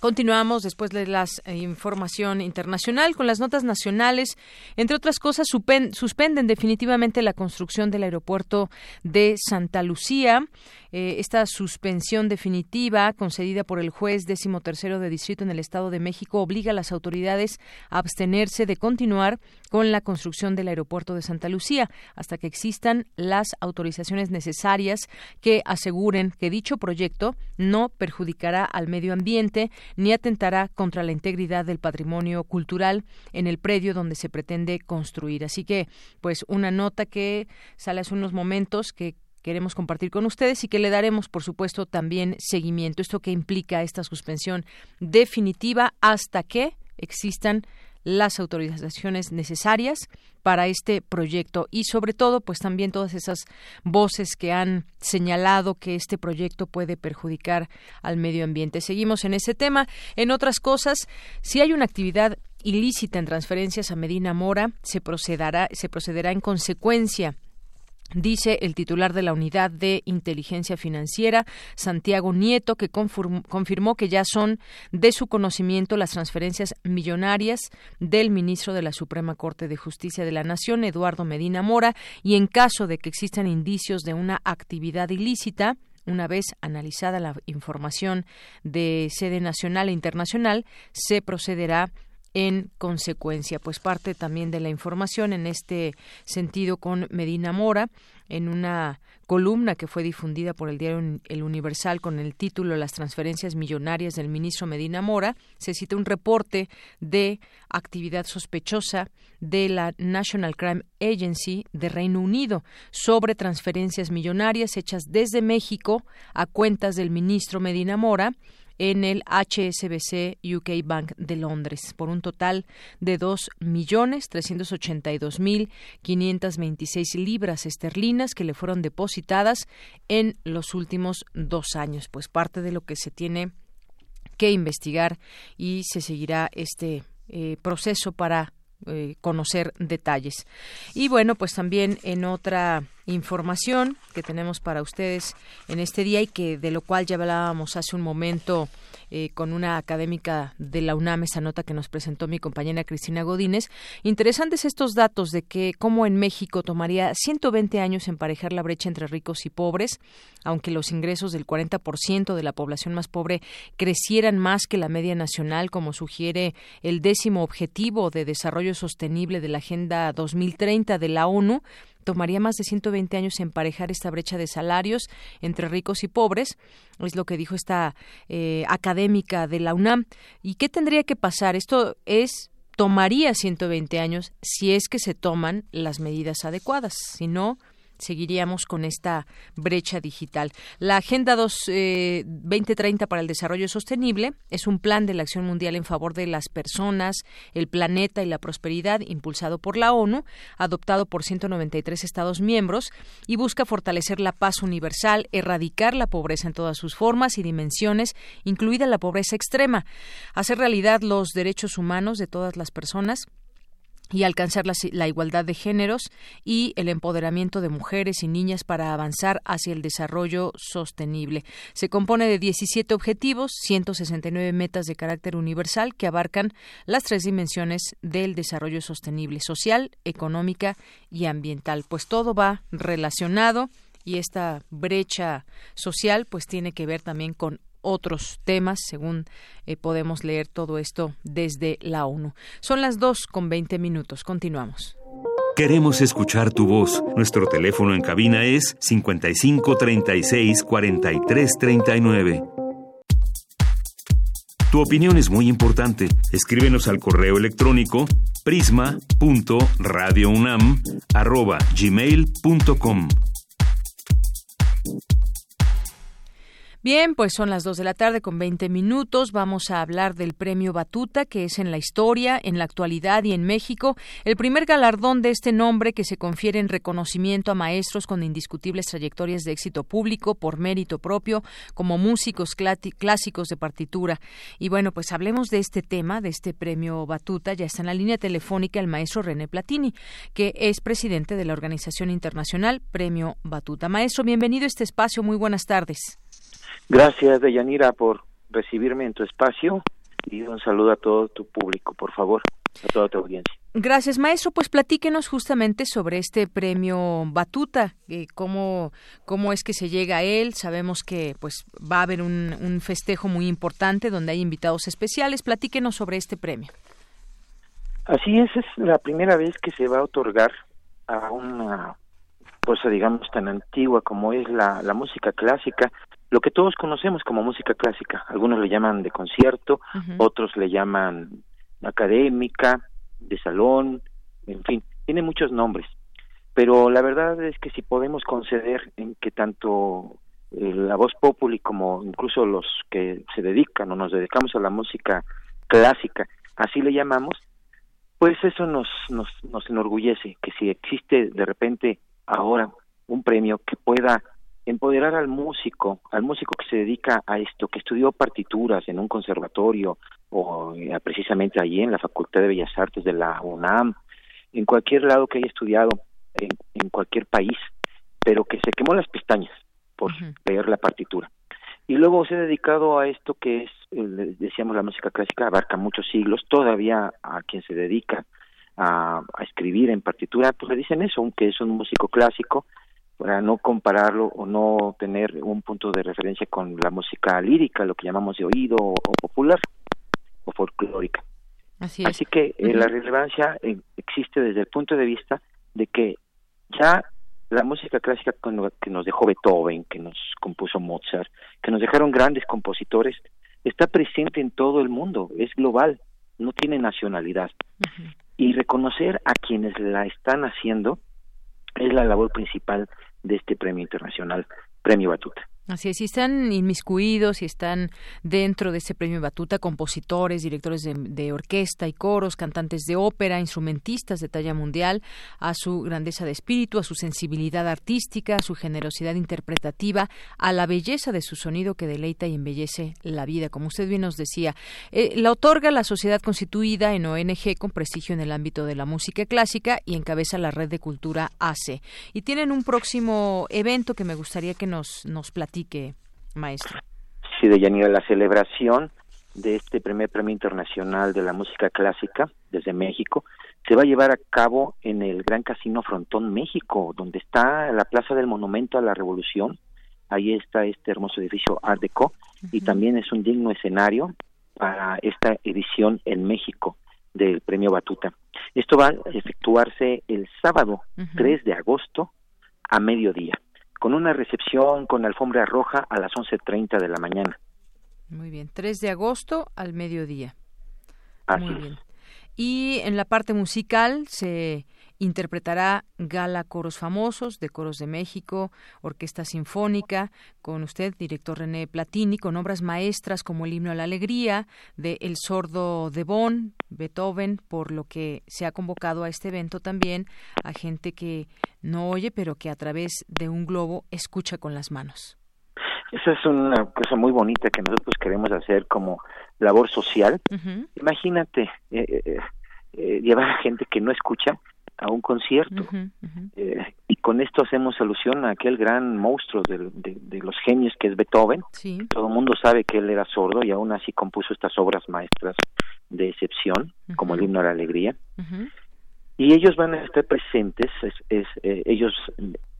Continuamos después de la información internacional con las notas nacionales. Entre otras cosas, suspenden definitivamente la construcción del aeropuerto de Santa Lucía. Eh, esta suspensión definitiva concedida por el juez décimo tercero de distrito en el Estado de México obliga a las autoridades a abstenerse de continuar con la construcción del aeropuerto de Santa Lucía hasta que existan las autorizaciones necesarias que aseguren que dicho proyecto no perjudicará al medio ambiente ni atentará contra la integridad del patrimonio cultural en el predio donde se pretende construir. Así que, pues, una nota que sale hace unos momentos que queremos compartir con ustedes y que le daremos, por supuesto, también seguimiento. Esto que implica esta suspensión definitiva hasta que existan las autorizaciones necesarias para este proyecto y sobre todo pues también todas esas voces que han señalado que este proyecto puede perjudicar al medio ambiente. Seguimos en ese tema. En otras cosas, si hay una actividad ilícita en transferencias a Medina Mora, se procederá, se procederá en consecuencia Dice el titular de la Unidad de Inteligencia Financiera, Santiago Nieto, que confirmó que ya son de su conocimiento las transferencias millonarias del ministro de la Suprema Corte de Justicia de la Nación, Eduardo Medina Mora, y en caso de que existan indicios de una actividad ilícita, una vez analizada la información de sede nacional e internacional, se procederá en consecuencia. Pues parte también de la información en este sentido con Medina Mora en una columna que fue difundida por el diario El Universal con el título Las transferencias millonarias del ministro Medina Mora, se cita un reporte de actividad sospechosa de la National Crime Agency de Reino Unido sobre transferencias millonarias hechas desde México a cuentas del ministro Medina Mora en el HSBC UK Bank de Londres por un total de 2.382.526 libras esterlinas que le fueron depositadas en los últimos dos años. Pues parte de lo que se tiene que investigar y se seguirá este eh, proceso para eh, conocer detalles. Y bueno, pues también en otra información que tenemos para ustedes en este día y que de lo cual ya hablábamos hace un momento eh, con una académica de la UNAM, esa nota que nos presentó mi compañera Cristina Godínez. Interesantes estos datos de que cómo en México tomaría 120 años emparejar la brecha entre ricos y pobres, aunque los ingresos del 40% de la población más pobre crecieran más que la media nacional, como sugiere el décimo objetivo de desarrollo sostenible de la Agenda 2030 de la ONU, tomaría más de 120 años emparejar esta brecha de salarios entre ricos y pobres, es lo que dijo esta eh, académica de la UNAM. ¿Y qué tendría que pasar? Esto es tomaría 120 años si es que se toman las medidas adecuadas, si no seguiríamos con esta brecha digital. La Agenda 2030 eh, para el Desarrollo Sostenible es un plan de la acción mundial en favor de las personas, el planeta y la prosperidad impulsado por la ONU, adoptado por 193 Estados miembros y busca fortalecer la paz universal, erradicar la pobreza en todas sus formas y dimensiones, incluida la pobreza extrema, hacer realidad los derechos humanos de todas las personas, y alcanzar la, igualdad de géneros y el empoderamiento de mujeres y niñas para avanzar hacia el desarrollo sostenible. Se compone de 17 objetivos, 169 metas de carácter universal que abarcan las tres dimensiones del desarrollo sostenible, social, económica y ambiental. Pues todo va relacionado y esta brecha social pues tiene que ver también con otros temas, según eh, podemos leer todo esto desde la ONU. Son las dos con 20 minutos. Continuamos. Queremos escuchar tu voz. Nuestro teléfono en cabina es 55 36 43 39. Tu opinión es muy importante. Escríbenos al correo electrónico prisma.radiounam@gmail.com. Bien, pues son las dos de la tarde con 20 minutos. Vamos a hablar del premio Batuta, que es en la historia, en la actualidad y en México el primer galardón de este nombre que se confiere en reconocimiento a maestros con indiscutibles trayectorias de éxito público por mérito propio, como músicos clásicos de partitura. Y bueno, pues hablemos de este tema, de este premio Batuta. Ya está en la línea telefónica el maestro René Platini, que es presidente de la organización internacional Premio Batuta. Maestro, bienvenido a este espacio. Muy buenas tardes. Gracias, Deyanira, por recibirme en tu espacio y un saludo a todo tu público, por favor, a toda tu audiencia. Gracias, maestro. Pues platíquenos justamente sobre este premio Batuta, eh, cómo, cómo es que se llega a él. Sabemos que pues va a haber un, un festejo muy importante donde hay invitados especiales. Platíquenos sobre este premio. Así es, es la primera vez que se va a otorgar a una cosa, digamos, tan antigua como es la, la música clásica, lo que todos conocemos como música clásica. Algunos le llaman de concierto, otros le llaman académica, de salón, en fin, tiene muchos nombres. Pero la verdad es que si podemos conceder en que tanto eh, la voz populi como incluso los que se dedican o nos dedicamos a la música clásica, así le llamamos, Pues eso nos, nos, nos enorgullece, que si existe de repente ahora un premio que pueda empoderar al músico, al músico que se dedica a esto, que estudió partituras en un conservatorio o eh, precisamente allí en la Facultad de Bellas Artes de la UNAM, en cualquier lado que haya estudiado, en, en cualquier país, pero que se quemó las pestañas por leer la partitura. Y luego se ha dedicado a esto que es, eh, decíamos, la música clásica, abarca muchos siglos, todavía a quien se dedica a, a escribir en partitura, pues le dicen eso, aunque es un músico clásico, para no compararlo o no tener un punto de referencia con la música lírica, lo que llamamos de oído o, popular o folclórica. Así, Así que eh, la relevancia eh, existe desde el punto de vista de que ya la música clásica que nos dejó Beethoven, que nos compuso Mozart, que nos dejaron grandes compositores, está presente en todo el mundo, es global, no tiene nacionalidad. Y reconocer a quienes la están haciendo es la labor principal de este premio internacional, Premio Batuta. Así es, y están inmiscuidos y están dentro de ese premio Batuta compositores, directores de, orquesta y coros, cantantes de ópera, instrumentistas de talla mundial, a su grandeza de espíritu, a su sensibilidad artística, a su generosidad interpretativa, a la belleza de su sonido que deleita y embellece la vida, como usted bien nos decía. Eh, la otorga la sociedad constituida en ONG con prestigio en el ámbito de la música clásica y encabeza la red de cultura ACE. Y tienen un próximo evento que me gustaría que nos, nos que maestro. Sí, de Yanira, la celebración de este primer premio internacional de la música clásica desde México se va a llevar a cabo en el Gran Casino Frontón México, donde está la Plaza del Monumento a la Revolución. Ahí está este hermoso edificio Art Deco y también es un digno escenario para esta edición en México del Premio Batuta. Esto va a efectuarse el sábado 3 de agosto a mediodía con una recepción con alfombra roja a las 11.30 de la mañana. Muy bien, 3 de agosto al mediodía. Así Muy bien. Y en la parte musical se interpretará Gala Coros Famosos de Coros de México, Orquesta Sinfónica, con usted, director René Platini, con obras maestras como el Himno a la Alegría, de El Sordo de Bonn, Beethoven, por lo que se ha convocado a este evento también a gente que no oye, pero que a través de un globo escucha con las manos. Esa es una cosa muy bonita que nosotros queremos hacer como labor social. Imagínate eh, eh, eh, llevar a gente que no escucha a un concierto. Eh, y con esto hacemos alusión a aquel gran monstruo de, de, los genios que es Beethoven. Todo el mundo sabe que él era sordo y aún así compuso estas obras maestras de excepción, como el himno a la alegría. Y ellos van a estar presentes, es, eh, ellos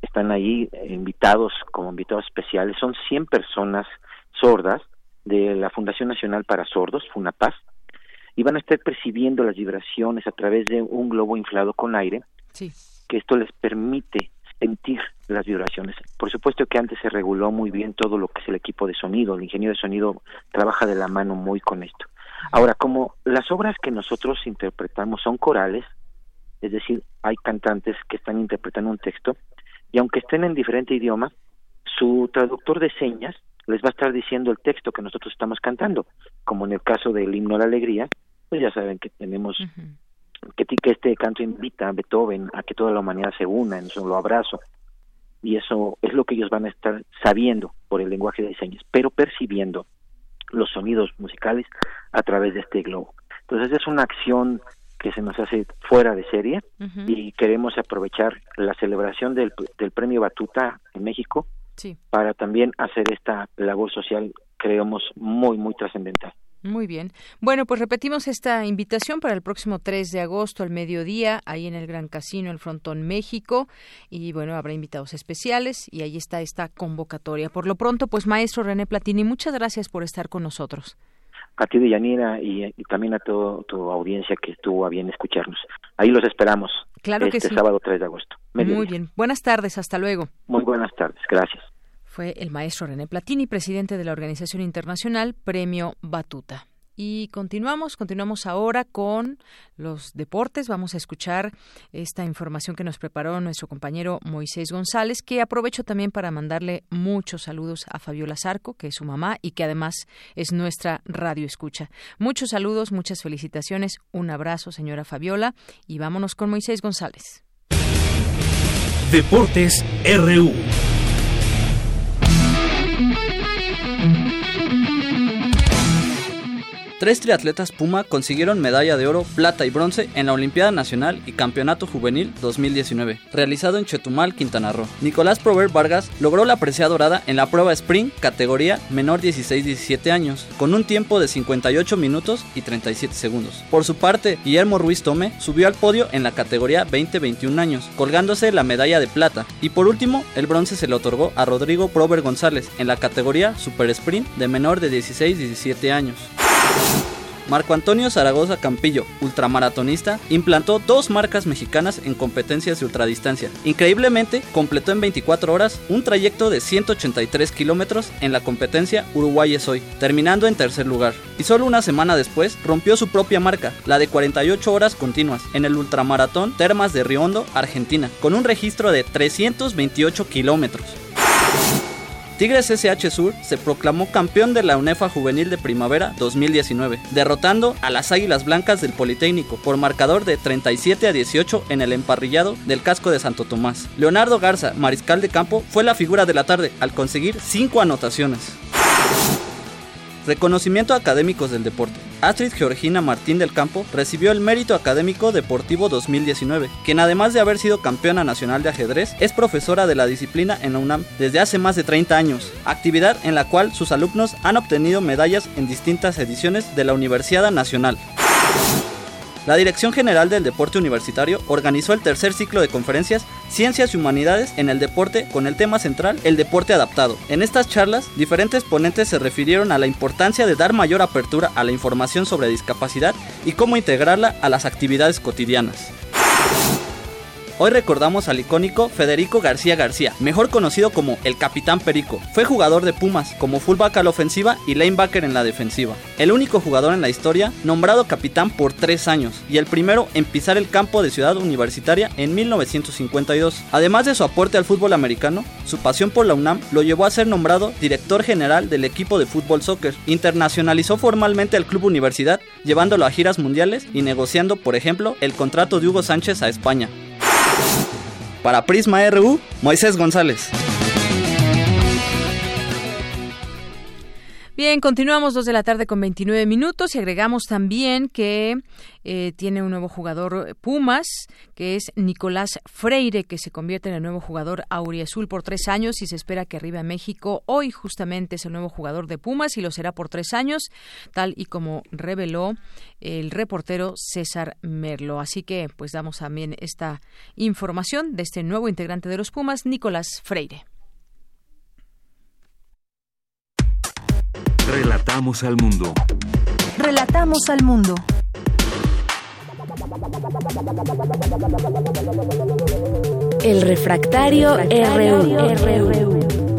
están ahí invitados como invitados especiales, son 100 personas sordas de la Fundación Nacional para Sordos, FUNAPAS, y van a estar percibiendo las vibraciones a través de un globo inflado con aire, que esto les permite sentir las vibraciones. Por supuesto que antes se reguló muy bien todo lo que es el equipo de sonido, el ingeniero de sonido trabaja de la mano muy con esto. Ahora, como las obras que nosotros interpretamos son corales, es decir, hay cantantes que están interpretando un texto, y aunque estén en diferente idioma, su traductor de señas les va a estar diciendo el texto que nosotros estamos cantando, como en el caso del himno a la alegría, pues ya saben que tenemos que, que este canto invita a Beethoven a que toda la humanidad se una en un solo abrazo y eso es lo que ellos van a estar sabiendo por el lenguaje de señas, pero percibiendo los sonidos musicales a través de este globo. Entonces es una acción que se nos hace fuera de serie y queremos aprovechar la celebración del, del premio Batuta en México para también hacer esta labor social, creemos, muy, muy trascendental. Muy bien. Bueno, pues repetimos esta invitación para el próximo 3 de agosto al mediodía, ahí en el Gran Casino, el Frontón México. Y bueno, habrá invitados especiales y ahí está esta convocatoria. Por lo pronto, pues maestro René Platini, muchas gracias por estar con nosotros. A ti, Deyanira, y, y también a toda tu audiencia que estuvo a bien escucharnos. Ahí los esperamos. Claro este que sí. sábado 3 de agosto. Muy bien. Buenas tardes. Hasta luego. Muy buenas tardes. Gracias fue el maestro René Platini, presidente de la organización internacional Premio Batuta. y continuamos, continuamos ahora con los deportes. Vamos a escuchar esta información que nos preparó nuestro compañero Moisés González, que aprovecho también para mandarle muchos saludos a Fabiola Zarco, que es su mamá y que además es nuestra radio escucha. Muchos saludos, muchas felicitaciones, un abrazo, señora Fabiola, y vámonos con Moisés González. Deportes RU. Tres triatletas Puma consiguieron medalla de oro, plata y bronce en la Olimpiada Nacional y Campeonato Juvenil 2019, realizado en Chetumal, Quintana Roo. Nicolás Prover Vargas logró la presea dorada en la prueba sprint categoría menor 16-17 años, con un tiempo de 58 minutos y 37 segundos. Por su parte, Guillermo Ruiz Tome subió al podio en la categoría 20-21 años, colgándose la medalla de plata. Y por último, el bronce se le otorgó a Rodrigo Prover González en la categoría super sprint de menor de 16-17 años. Marco Antonio Zaragoza Campillo, ultramaratonista, implantó dos marcas mexicanas en competencias de ultradistancia. Increíblemente, completó en 24 horas un trayecto de 183 kilómetros en la competencia Uruguay es hoy, terminando en tercer lugar. Y solo una semana después rompió su propia marca, la de 48 horas continuas, en el ultramaratón Termas de Riondo, Argentina, con un registro de 328 kilómetros. Tigres SH Sur se proclamó campeón de la UNEFA Juvenil de Primavera 2019, derrotando a las Águilas Blancas del Politécnico por marcador de 37 a 18 en el emparrillado del casco de Santo Tomás. Leonardo Garza, mariscal de campo, fue la figura de la tarde al conseguir 5 anotaciones. Reconocimiento académicos del deporte. Astrid Georgina Martín del Campo recibió el Mérito Académico Deportivo 2019, quien además de haber sido campeona nacional de ajedrez, es profesora de la disciplina en la UNAM desde hace más de 30 años, actividad en la cual sus alumnos han obtenido medallas en distintas ediciones de la Universidad Nacional. La Dirección General del Deporte Universitario organizó el tercer ciclo de conferencias Ciencias y Humanidades en el Deporte con el tema central El Deporte Adaptado. En estas charlas, diferentes ponentes se refirieron a la importancia de dar mayor apertura a la información sobre discapacidad y cómo integrarla a las actividades cotidianas. Hoy recordamos al icónico Federico García García, mejor conocido como el Capitán Perico. Fue jugador de Pumas, como fullback a la ofensiva y lanebacker en la defensiva. El único jugador en la historia nombrado capitán por tres años y el primero en pisar el campo de Ciudad Universitaria en 1952. Además de su aporte al fútbol americano, su pasión por la UNAM lo llevó a ser nombrado director general del equipo de fútbol soccer. Internacionalizó formalmente al club universidad, llevándolo a giras mundiales y negociando, por ejemplo, el contrato de Hugo Sánchez a España. Para Prisma RU, Moisés González. Bien, continuamos dos de la tarde con 29 minutos y agregamos también que eh, tiene un nuevo jugador Pumas, que es Nicolás Freire, que se convierte en el nuevo jugador Auriazul por tres años y se espera que arriba a México. Hoy justamente es el nuevo jugador de Pumas y lo será por tres años, tal y como reveló el reportero César Merlo. Así que pues damos también esta información de este nuevo integrante de los Pumas, Nicolás Freire. Relatamos al mundo. Relatamos al mundo. El refractario, RU.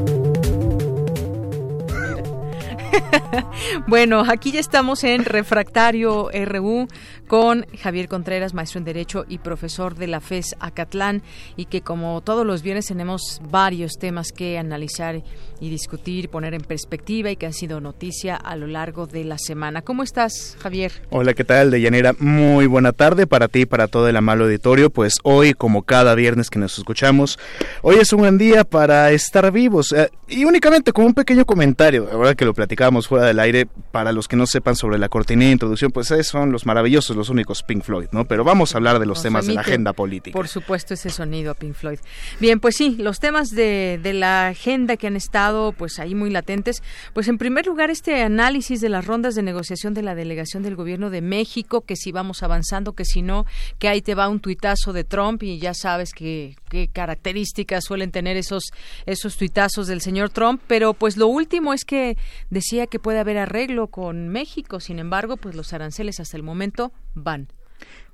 bueno, aquí ya estamos en Refractario RU con Javier Contreras, maestro en Derecho y profesor de la FES Acatlán, y que como todos los viernes tenemos varios temas que analizar y discutir, poner en perspectiva y que han sido noticia a lo largo de la semana. ¿Cómo estás, Javier? Hola, ¿qué tal, Deyanira? Muy buena tarde para ti y para todo el amable auditorio. Pues hoy, como cada viernes que nos escuchamos, hoy es un buen día para estar vivos. Eh, y únicamente con un pequeño comentario, ahora que lo platicábamos fuera del aire, para los que no sepan sobre la cortina de introducción, pues esos son los maravillosos, los únicos Pink Floyd, ¿no? Pero vamos a hablar de los temas de la agenda política. Por supuesto, ese sonido a Pink Floyd. Bien, pues sí, los temas de, de la agenda que han estado pues ahí muy latentes. Pues en primer lugar este análisis de las rondas de negociación de la delegación del gobierno de México, que si vamos avanzando, que si no, que ahí te va un tuitazo de Trump y ya sabes que qué características suelen tener esos esos tuitazos del señor Trump, pero pues lo último es que decía que puede haber arreglo con México, sin embargo, pues los aranceles hasta el momento van.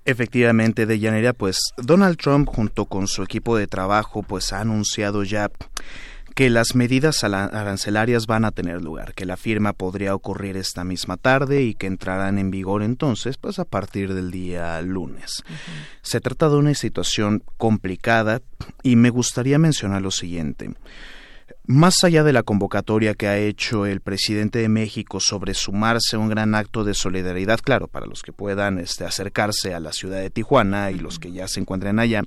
Efectivamente, de Llanera, pues Donald Trump junto con su equipo de trabajo pues ha anunciado ya que las medidas arancelarias van a tener lugar, que la firma podría ocurrir esta misma tarde y que entrarán en vigor entonces, pues a partir del día lunes. Se trata de una situación complicada y me gustaría mencionar lo siguiente. Más allá de la convocatoria que ha hecho el presidente de México sobre sumarse a un gran acto de solidaridad, claro, para los que puedan este, acercarse a la ciudad de Tijuana y los que ya se encuentren allá,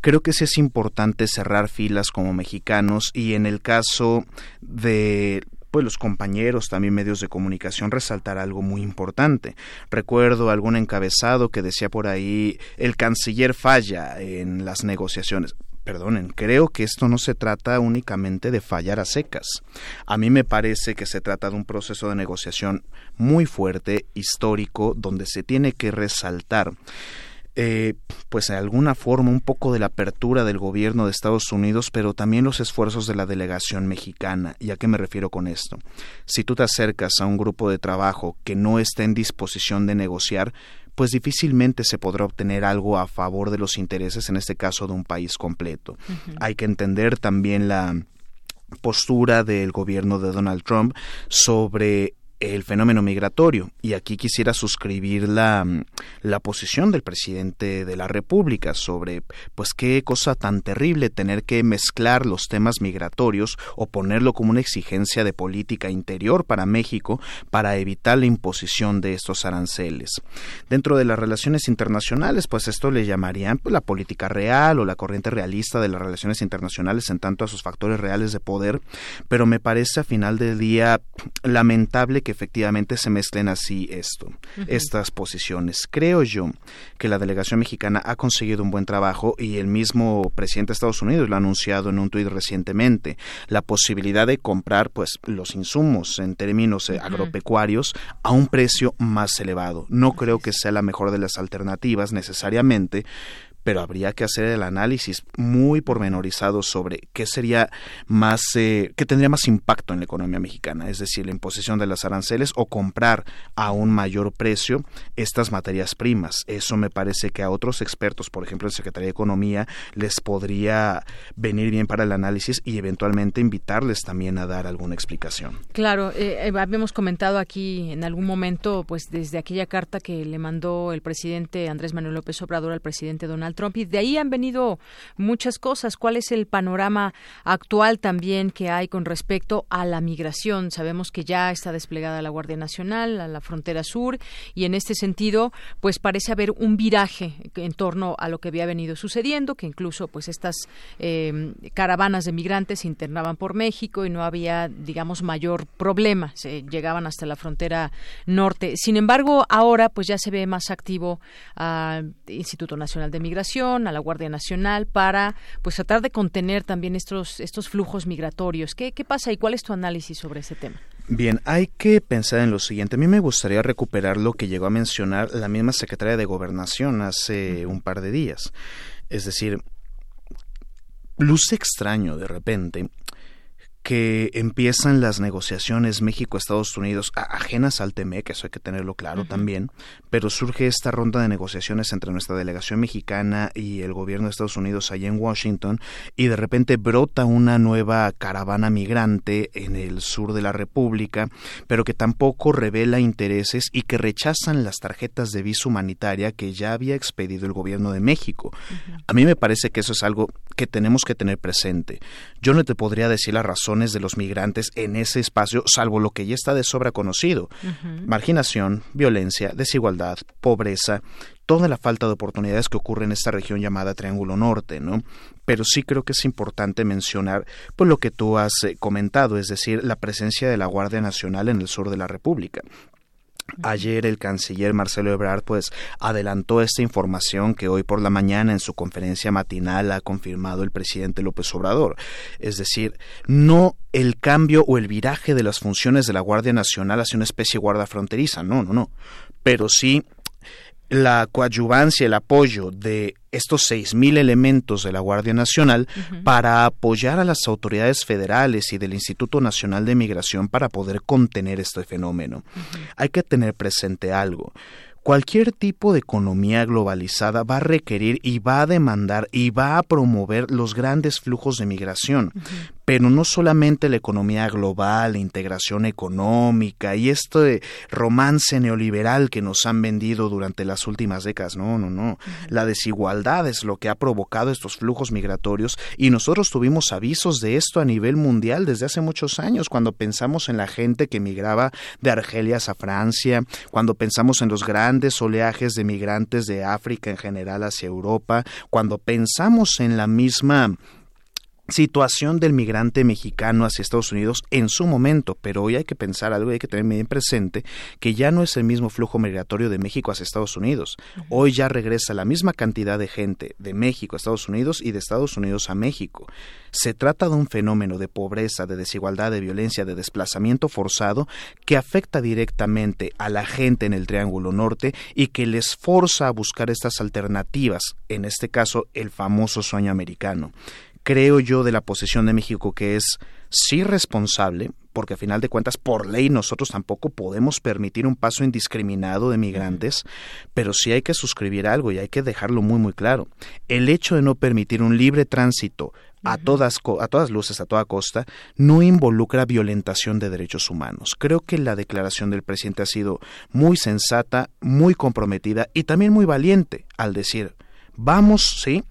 creo que sí es importante cerrar filas como mexicanos y en el caso de pues los compañeros, también medios de comunicación, resaltar algo muy importante. Recuerdo algún encabezado que decía por ahí el canciller falla en las negociaciones perdonen, creo que esto no se trata únicamente de fallar a secas. A mí me parece que se trata de un proceso de negociación muy fuerte, histórico, donde se tiene que resaltar eh, pues de alguna forma un poco de la apertura del gobierno de Estados Unidos, pero también los esfuerzos de la delegación mexicana. ¿Y a qué me refiero con esto? Si tú te acercas a un grupo de trabajo que no está en disposición de negociar, pues difícilmente se podrá obtener algo a favor de los intereses, en este caso de un país completo. Hay que entender también la postura del gobierno de Donald Trump sobre el fenómeno migratorio. Y aquí quisiera suscribir la, mm, la, posición del presidente de la República sobre, pues, qué cosa tan terrible tener que mezclar los temas migratorios o ponerlo como una exigencia de política interior para México para evitar la imposición de estos aranceles. Dentro de las relaciones internacionales, pues esto le llamarían pues, la política real o la corriente realista de las relaciones internacionales en tanto a sus factores reales de poder, pero me parece a final del día lamentable que efectivamente se mezclen así esto, estas posiciones. Creo yo que la delegación mexicana ha conseguido un buen trabajo y el mismo presidente de Estados Unidos lo ha anunciado en un tuit recientemente, la posibilidad de comprar pues los insumos en términos eh, agropecuarios a un precio más elevado. No creo que sea la mejor de las alternativas necesariamente, pero habría que hacer el análisis muy pormenorizado sobre qué sería más, eh, qué tendría más impacto en la economía mexicana, es decir, la imposición de las aranceles o comprar a un mayor precio estas materias primas. Eso me parece que a otros expertos, por ejemplo, el Secretaría de Economía, les podría venir bien para el análisis y eventualmente invitarles también a dar alguna explicación. Claro, eh, eh, habíamos comentado aquí en algún momento, pues desde aquella carta que le mandó el presidente Andrés Manuel López Obrador al presidente Donald Trump y de ahí han venido muchas cosas. ¿Cuál es el panorama actual también que hay con respecto a la migración? Sabemos que ya está desplegada la Guardia Nacional a la frontera sur y en este sentido, pues parece haber un viraje en torno a lo que había venido sucediendo, que incluso pues estas eh, caravanas de migrantes se internaban por México y no había, digamos, mayor problema. Se llegaban hasta la frontera norte. Sin embargo, ahora pues ya se ve más activo al Instituto Nacional de Migración a la Guardia Nacional para pues tratar de contener también estos estos flujos migratorios. ¿Qué, qué pasa y cuál es tu análisis sobre ese tema? Bien, hay que pensar en lo siguiente. A mí me gustaría recuperar lo que llegó a mencionar la misma secretaria de Gobernación hace un par de días. Es decir, luce extraño de repente que empiezan las negociaciones México-Estados Unidos ajenas al TME, eso hay que tenerlo claro también, pero surge esta ronda de negociaciones entre nuestra delegación mexicana y el gobierno de Estados Unidos allá en Washington y de repente brota una nueva caravana migrante en el sur de la República, pero que tampoco revela intereses y que rechazan las tarjetas de visa humanitaria que ya había expedido el gobierno de México. A mí me parece que eso es algo que tenemos que tener presente. Yo no te podría decir la razón de los migrantes en ese espacio, salvo lo que ya está de sobra conocido. Marginación, violencia, desigualdad, pobreza, toda la falta de oportunidades que ocurre en esta región llamada Triángulo Norte, ¿no? Pero sí creo que es importante mencionar pues lo que tú has eh, comentado, es decir, la presencia de la Guardia Nacional en el sur de la República. Ayer el canciller Marcelo Ebrard pues adelantó esta información que hoy por la mañana en su conferencia matinal ha confirmado el presidente López Obrador. Es decir, no el cambio o el viraje de las funciones de la Guardia Nacional hacia una especie de guarda fronteriza, no, no, no, pero sí la coadyuvancia, el apoyo de estos seis mil elementos de la Guardia Nacional para apoyar a las autoridades federales y del Instituto Nacional de Migración para poder contener este fenómeno. Hay que tener presente algo. Cualquier tipo de economía globalizada va a requerir y va a demandar y va a promover los grandes flujos de migración, pero no solamente la economía global, la integración económica y este romance neoliberal que nos han vendido durante las últimas décadas. No, no, no. La desigualdad es lo que ha provocado estos flujos migratorios y nosotros tuvimos avisos de esto a nivel mundial desde hace muchos años cuando pensamos en la gente que migraba de Argelia a Francia, cuando pensamos en los grandes oleajes de migrantes de África en general hacia Europa, cuando pensamos en la misma situación del migrante mexicano hacia Estados Unidos en su momento, pero hoy hay que pensar algo, hay que tener bien presente que ya no es el mismo flujo migratorio de México hacia Estados Unidos. Hoy ya regresa la misma cantidad de gente de México a Estados Unidos y de Estados Unidos a México. Se trata de un fenómeno de pobreza, de desigualdad, de violencia, de desplazamiento forzado que afecta directamente a la gente en el Triángulo Norte y que les forza a buscar estas alternativas, en este caso el famoso sueño americano creo yo de la posesión de México que es sí responsable, porque a final de cuentas por ley nosotros tampoco podemos permitir un paso indiscriminado de migrantes, pero sí hay que suscribir algo y hay que dejarlo muy muy claro. El hecho de no permitir un libre tránsito a todas, a todas luces, a toda costa, no involucra violentación de derechos humanos. Creo que la declaración del presidente ha sido muy sensata, muy comprometida y también muy valiente al decir, vamos, sí,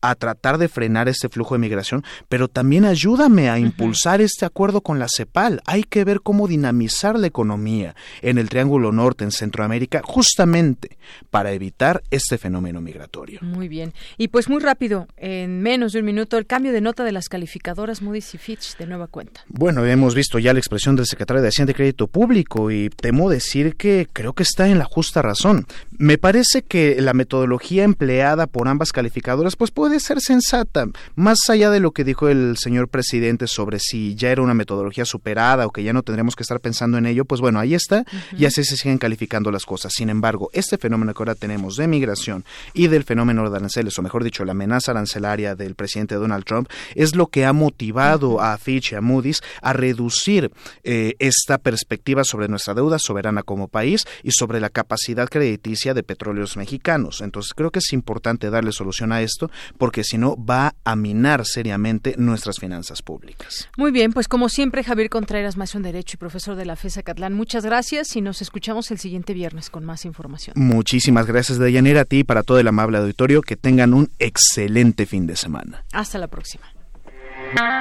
a tratar de frenar este flujo de migración, pero también ayúdame a impulsar este acuerdo con la CEPAL. Hay que ver cómo dinamizar la economía en el Triángulo Norte, en Centroamérica, justamente para evitar este fenómeno migratorio. Muy bien. Y pues muy rápido, en menos de un minuto, el cambio de nota de las calificadoras Moody's y Fitch de nueva cuenta. Bueno, hemos visto ya la expresión del secretario de Hacienda y Crédito Público y temo decir que creo que está en la justa razón. Me parece que la metodología empleada por ambas calificadoras pues puede puede ser sensata, más allá de lo que dijo el señor presidente sobre si ya era una metodología superada o que ya no tendremos que estar pensando en ello, pues bueno, ahí está y así se siguen calificando las cosas. Sin embargo, este fenómeno que ahora tenemos de migración y del fenómeno de aranceles, o mejor dicho, la amenaza arancelaria del presidente Donald Trump, es lo que ha motivado a Fitch y a Moody's a reducir eh, esta perspectiva sobre nuestra deuda soberana como país y sobre la capacidad crediticia de petróleos mexicanos. Entonces, creo que es importante darle solución a esto porque si no va a minar seriamente nuestras finanzas públicas. Muy bien, pues como siempre, Javier Contreras, maestro en Derecho y profesor de la FESA Catlán, muchas gracias y nos escuchamos el siguiente viernes con más información. Muchísimas gracias, Deyanira, a ti y para todo el amable auditorio. Que tengan un excelente fin de semana. Hasta la próxima.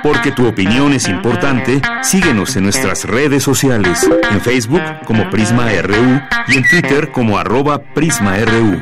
Porque tu opinión es importante, síguenos en nuestras redes sociales, en Facebook como Prisma RU y en Twitter como arroba PrismaRU.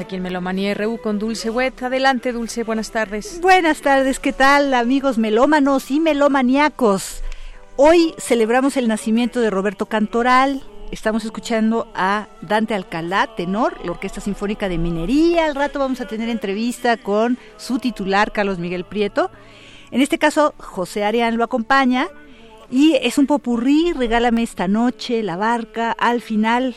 Aquí en Melomanía RU con Dulce Wet. Adelante, Dulce, buenas tardes. Buenas tardes, ¿qué tal, amigos melómanos y melomaniacos? Hoy celebramos el nacimiento de Roberto Cantoral. Estamos escuchando a Dante Alcalá, tenor, la Orquesta Sinfónica de Minería. Al rato vamos a tener entrevista con su titular, Carlos Miguel Prieto. En este caso, José Arián lo acompaña. Y es un popurrí, regálame esta noche, la barca, al final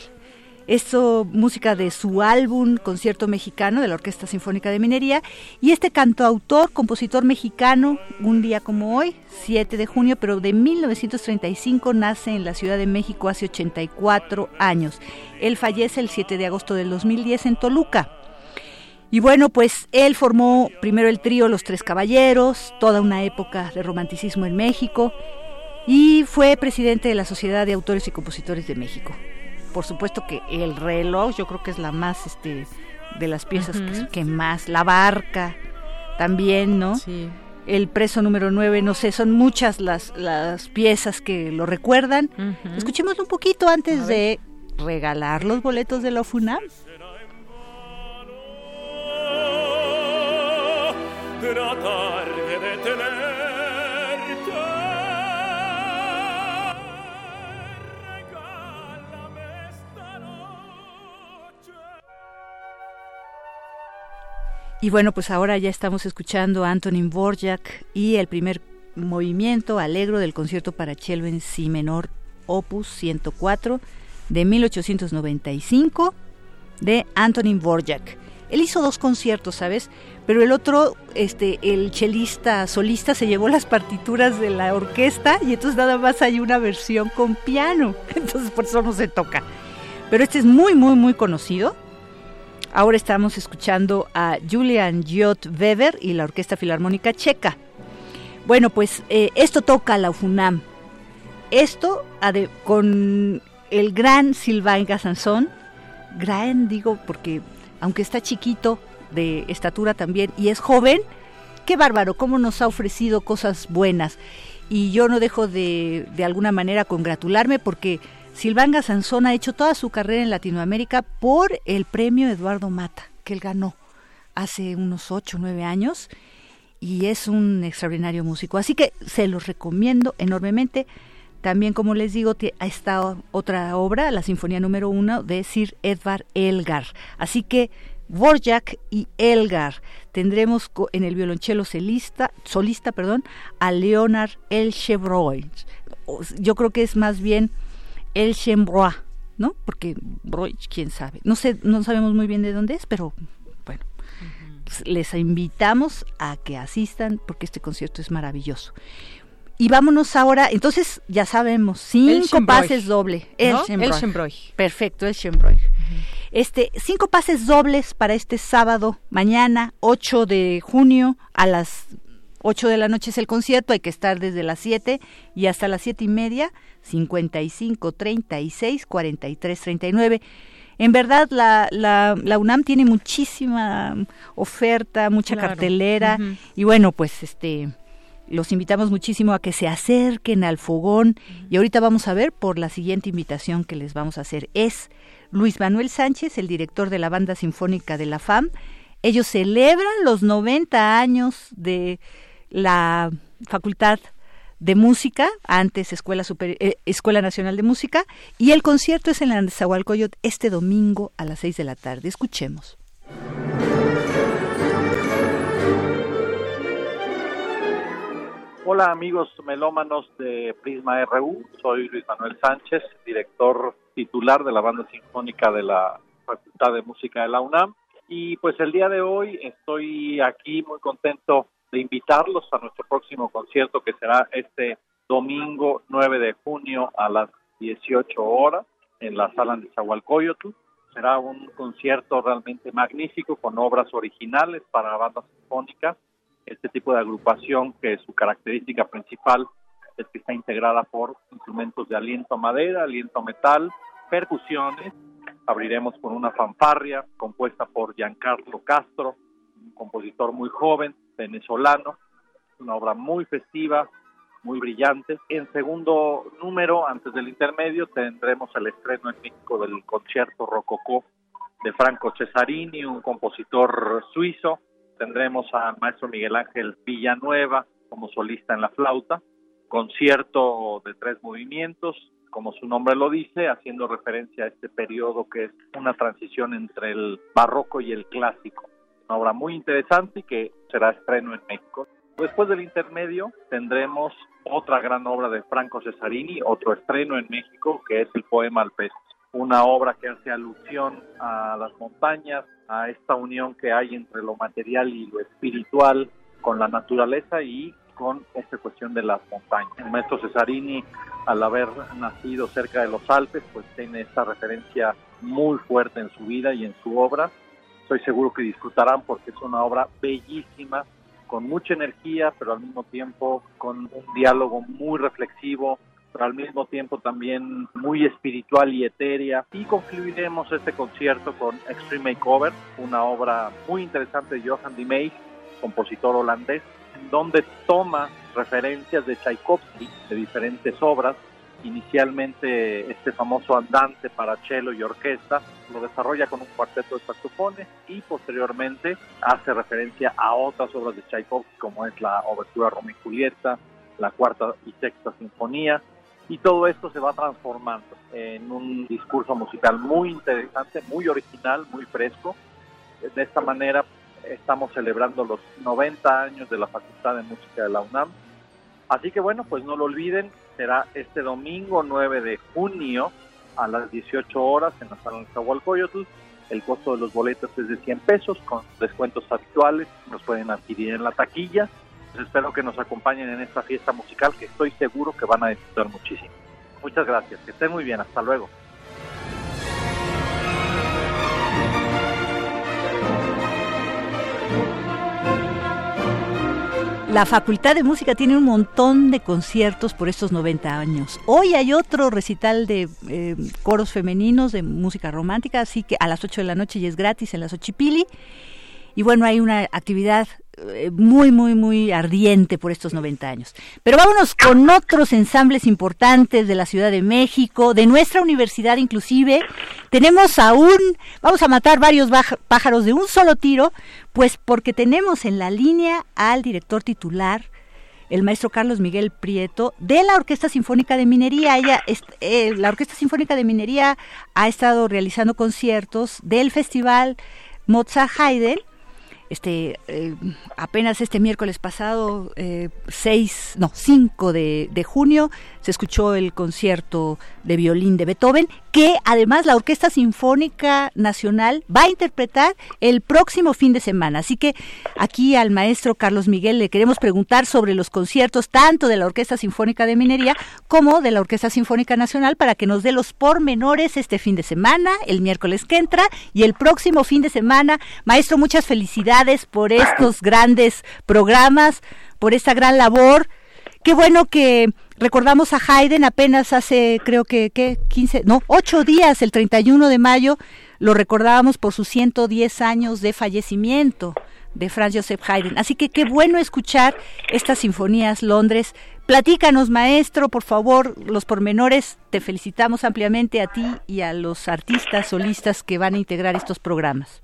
esto, música de su álbum Concierto Mexicano de la Orquesta Sinfónica de Minería. Y este cantautor, compositor mexicano, un día como hoy, 7 de junio, pero de 1935, nace en la Ciudad de México hace 84 años. Él fallece el 7 de agosto del 2010 en Toluca. Y bueno, pues él formó primero el trío Los Tres Caballeros, toda una época de romanticismo en México, y fue presidente de la Sociedad de Autores y Compositores de México por supuesto que el reloj, yo creo que es la más, este, de las piezas que, más, la barca también, ¿no? Sí. El preso número 9, no sé, son muchas las, las piezas que lo recuerdan. Escuchemos un poquito antes de regalar los boletos de la FUNAM. Y bueno, pues ahora ya estamos escuchando a Antonin Borjak y el primer movimiento alegro del concierto para cello en si menor opus 104 de 1895 de Antonin Borjak. Él hizo dos conciertos, ¿sabes? Pero el otro, este, el chelista solista se llevó las partituras de la orquesta y entonces nada más hay una versión con piano. Entonces por eso no se toca. Pero este es muy, muy, muy conocido. Ahora estamos escuchando a Julian Jot Weber y la Orquesta Filarmónica Checa. Bueno, pues eh, esto toca la UFUNAM. Esto con el gran Sylvain Gassanson. Gran, digo, porque aunque está chiquito, de estatura también, y es joven, qué bárbaro, cómo nos ha ofrecido cosas buenas. Y yo no dejo de, de alguna manera congratularme porque Silvanga Sansón ha hecho toda su carrera en Latinoamérica por el premio Eduardo Mata, que él ganó hace unos 8 o 9 años, y es un extraordinario músico. Así que se los recomiendo enormemente. También, como les digo, estado otra obra, la Sinfonía número uno de Sir Edvard Elgar. Así que Borjak y Elgar. Tendremos en el violonchelo solista, solista perdón, a Leonard Elchebroy. Yo creo que es más bien Elchebroy, ¿no? Porque Broy, quién sabe. No sé, no sabemos muy bien de dónde es, pero bueno, les invitamos a que asistan porque este concierto es maravilloso. Y vámonos ahora, entonces ya sabemos, cinco pases doble. El, ¿No? Perfecto, el Shembroy. Este, cinco pases dobles para este sábado, mañana, 8 de junio, a las 8 de la noche es el concierto, hay que estar desde las 7 y hasta las siete y media, 55, 36, 43, 39. En verdad, la, la, la UNAM tiene muchísima oferta, mucha cartelera, y bueno, pues este los invitamos muchísimo a que se acerquen al fogón y ahorita vamos a ver por la siguiente invitación que les vamos a hacer. Es Luis Manuel Sánchez, el director de la Banda Sinfónica de la FAM. Ellos celebran los 90 años de la Facultad de Música, antes Escuela, eh, Escuela Nacional de Música, y el concierto es en la Zahualcoyot este domingo a las 6 de la tarde. Escuchemos. Hola amigos melómanos de Prisma RU, soy Luis Manuel Sánchez, director titular de la banda sinfónica de la Facultad de Música de la UNAM y pues el día de hoy estoy aquí muy contento de invitarlos a nuestro próximo concierto que será este domingo 9 de junio a las 18 horas en la sala de Zahualcoyotl. Será un concierto realmente magnífico con obras originales para banda sinfónica este tipo de agrupación que su característica principal es que está integrada por instrumentos de aliento a madera, aliento a metal, percusiones. Abriremos con una fanfarria compuesta por Giancarlo Castro, un compositor muy joven, venezolano, una obra muy festiva, muy brillante. En segundo número, antes del intermedio, tendremos el estreno en México del concierto Rococó de Franco Cesarini, un compositor suizo, tendremos al maestro Miguel Ángel Villanueva como solista en la flauta, concierto de tres movimientos, como su nombre lo dice, haciendo referencia a este periodo que es una transición entre el barroco y el clásico. Una obra muy interesante y que será estreno en México. Después del intermedio tendremos otra gran obra de Franco Cesarini, otro estreno en México, que es el poema Alpes, una obra que hace alusión a las montañas, a esta unión que hay entre lo material y lo espiritual con la naturaleza y con esta cuestión de las montañas. El maestro Cesarini, al haber nacido cerca de los Alpes, pues tiene esta referencia muy fuerte en su vida y en su obra. Estoy seguro que disfrutarán porque es una obra bellísima, con mucha energía, pero al mismo tiempo con un diálogo muy reflexivo, al mismo tiempo también muy espiritual y etérea. Y concluiremos este concierto con Extreme Makeover, una obra muy interesante de Johan de compositor holandés, donde toma referencias de Tchaikovsky de diferentes obras. Inicialmente este famoso andante para cello y orquesta lo desarrolla con un cuarteto de saxofones y posteriormente hace referencia a otras obras de Tchaikovsky como es la Obertura Romeo y Julieta, la cuarta y sexta sinfonía, y todo esto se va transformando en un discurso musical muy interesante, muy original, muy fresco. De esta manera estamos celebrando los 90 años de la Facultad de Música de la UNAM. Así que bueno, pues no lo olviden, será este domingo 9 de junio a las 18 horas en la sala de Zahualcoyotl. El costo de los boletos es de 100 pesos con descuentos habituales, los pueden adquirir en la taquilla. Pues espero que nos acompañen en esta fiesta musical que estoy seguro que van a disfrutar muchísimo. Muchas gracias, que estén muy bien, hasta luego. La Facultad de Música tiene un montón de conciertos por estos 90 años. Hoy hay otro recital de eh, coros femeninos de música romántica, así que a las 8 de la noche y es gratis en la Xochipili. Y bueno, hay una actividad muy, muy, muy ardiente por estos 90 años. Pero vámonos con otros ensambles importantes de la Ciudad de México, de nuestra universidad inclusive. Tenemos aún, vamos a matar varios pájaros de un solo tiro, pues porque tenemos en la línea al director titular, el maestro Carlos Miguel Prieto, de la Orquesta Sinfónica de Minería. Ella, eh, la Orquesta Sinfónica de Minería ha estado realizando conciertos del festival Mozart Haydn este eh, apenas este miércoles pasado 6 eh, no 5 de, de, junio se escuchó el concierto de violín de Beethoven que además la Orquesta Sinfónica Nacional va a interpretar el próximo fin de semana así que aquí al maestro Carlos Miguel le queremos preguntar sobre los conciertos tanto de la Orquesta Sinfónica de Minería como de la Orquesta Sinfónica Nacional para que nos dé los pormenores este fin de semana el miércoles que entra y el próximo fin de semana maestro muchas felicidades por estos grandes programas, por esta gran labor. Qué bueno que recordamos a Haydn apenas hace, creo que, ¿qué? 15, no, 8 días, el 31 de mayo, lo recordábamos por sus 110 años de fallecimiento de Franz Joseph Haydn. Así que qué bueno escuchar estas sinfonías Londres. Platícanos, maestro, por favor, los pormenores. Te felicitamos ampliamente a ti y a los artistas solistas que van a integrar estos programas.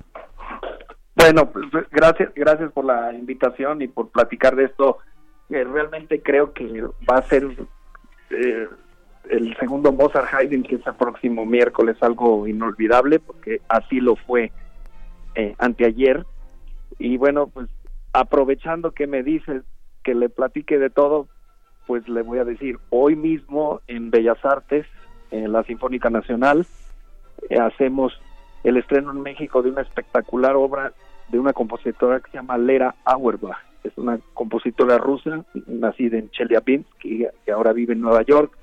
Bueno, pues, gracias, gracias por la invitación y por platicar de esto. Realmente creo que va a ser eh, el segundo Mozart Haydn, que es el próximo miércoles, algo inolvidable, porque así lo fue eh, anteayer. Y bueno, pues aprovechando que me dice que le platique de todo, pues le voy a decir, hoy mismo en Bellas Artes, en la Sinfónica Nacional, eh, hacemos el estreno en México de una espectacular obra de una compositora que se llama Lera Auerbach. Es una compositora rusa, nacida en Chelyabinsk, que, que ahora vive en Nueva York.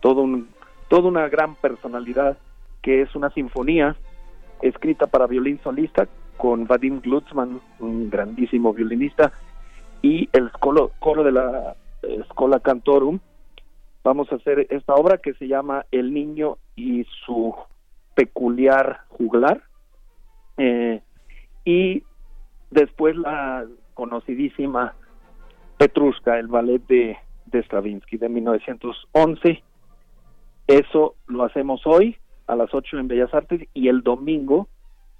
Todo un, toda una gran personalidad que es una sinfonía escrita para violín solista con Vadim Glutzman, un grandísimo violinista, y el coro, coro de la Escola Cantorum. Vamos a hacer esta obra que se llama El niño y su peculiar juglar. Eh, y después la conocidísima Petrushka, el ballet de, de Stravinsky de 1911. Eso lo hacemos hoy a las 8 en Bellas Artes y el domingo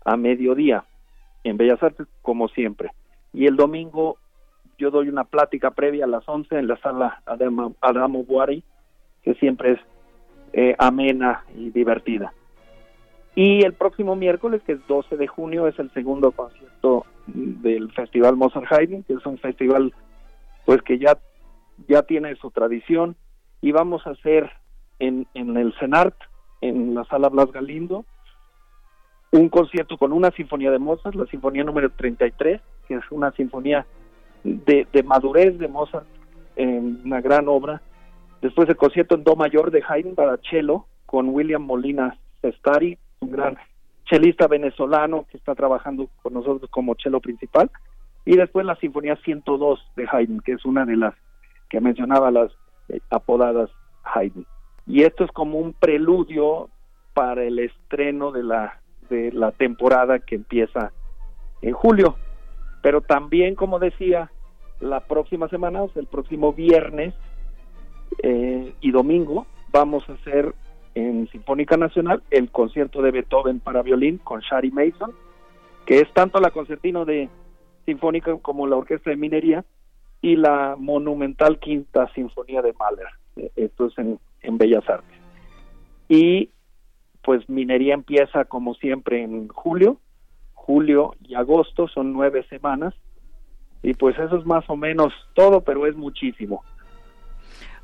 a mediodía en Bellas Artes, como siempre. Y el domingo yo doy una plática previa a las 11 en la sala Adamo, Adamo Buari, que siempre es eh, amena y divertida. Y el próximo miércoles, que es 12 de junio, es el segundo concierto del Festival Mozart Haydn, que es un festival pues que ya, ya tiene su tradición y vamos a hacer en, en el CENART, en la sala Blas Galindo, un concierto con una sinfonía de Mozart, la sinfonía número 33, que es una sinfonía de, de madurez de Mozart, una gran obra. Después el concierto en Do mayor de Haydn para cello con William Molina Sestari, un gran chelista venezolano que está trabajando con nosotros como chelo principal. Y después la Sinfonía 102 de Haydn, que es una de las que mencionaba las eh, apodadas Haydn. Y esto es como un preludio para el estreno de la, de la temporada que empieza en julio. Pero también, como decía, la próxima semana, o sea, el próximo viernes eh, y domingo, vamos a hacer en Sinfónica Nacional el concierto de Beethoven para violín con Shari Mason, que es tanto la concertino de Sinfónica como la Orquesta de Minería y la monumental Quinta Sinfonía de Mahler. Eh, esto es en, en Bellas Artes. Y pues Minería empieza como siempre en julio, julio y agosto, son nueve semanas. Y pues eso es más o menos todo, pero es muchísimo.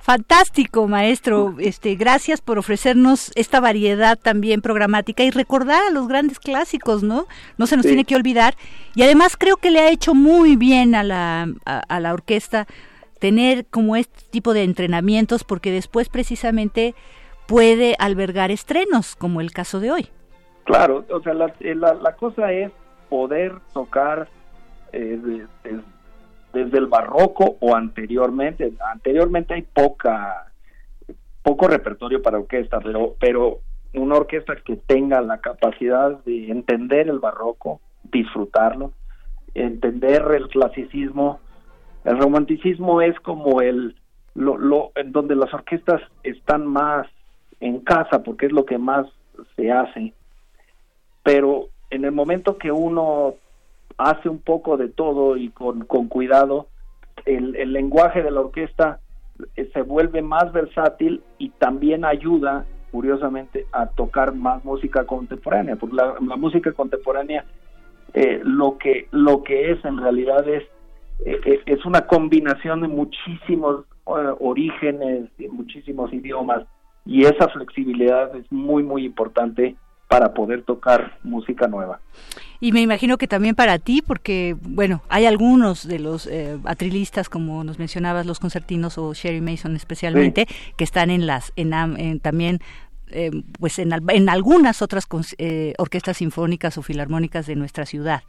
Fantástico, maestro. Este, gracias por ofrecernos esta variedad también programática y recordar a los grandes clásicos, ¿no? No se nos tiene que olvidar. Y además creo que le ha hecho muy bien a la, a la orquesta tener como este tipo de entrenamientos porque después precisamente puede albergar estrenos, como el caso de hoy. Claro, o sea, la, eh, la, cosa es poder tocar eh, desde el barroco o anteriormente. Anteriormente hay poca poco repertorio para orquesta, pero pero una orquesta que tenga la capacidad de entender el barroco, disfrutarlo, entender el clasicismo, el romanticismo es como el lo, lo en donde las orquestas están más en casa porque es lo que más se hace pero en el momento que uno hace un poco de todo y con, con cuidado el, el lenguaje de la orquesta eh, se vuelve más versátil y también ayuda curiosamente a tocar más música contemporánea porque la, música contemporánea eh, lo que lo que es en realidad es eh, es una combinación de muchísimos orígenes de muchísimos idiomas y esa flexibilidad es muy muy importante para poder tocar música nueva. Y me imagino que también para ti, porque, bueno, hay algunos de los eh, atrilistas, como nos mencionabas, los concertinos o Sherry Mason especialmente, que están en las, en, también eh, pues en, en, algunas otras eh, orquestas sinfónicas o filarmónicas de nuestra ciudad.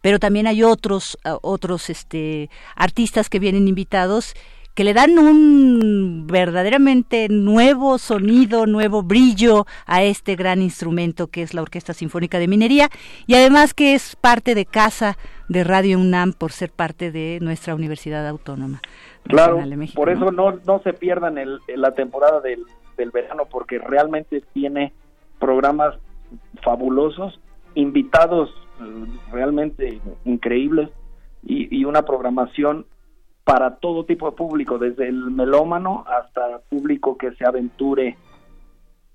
Pero también hay otros, otros este, artistas que vienen invitados que le dan un verdaderamente nuevo sonido, nuevo brillo a este gran instrumento que es la Orquesta Sinfónica de Minería y además que es parte de casa de Radio UNAM por ser parte de nuestra Universidad Autónoma. Claro, por eso no, no se pierdan el, la temporada del, del verano porque realmente tiene programas fabulosos, invitados eh, realmente increíbles y, y una programación para todo tipo de público, desde el melómano hasta público que se aventure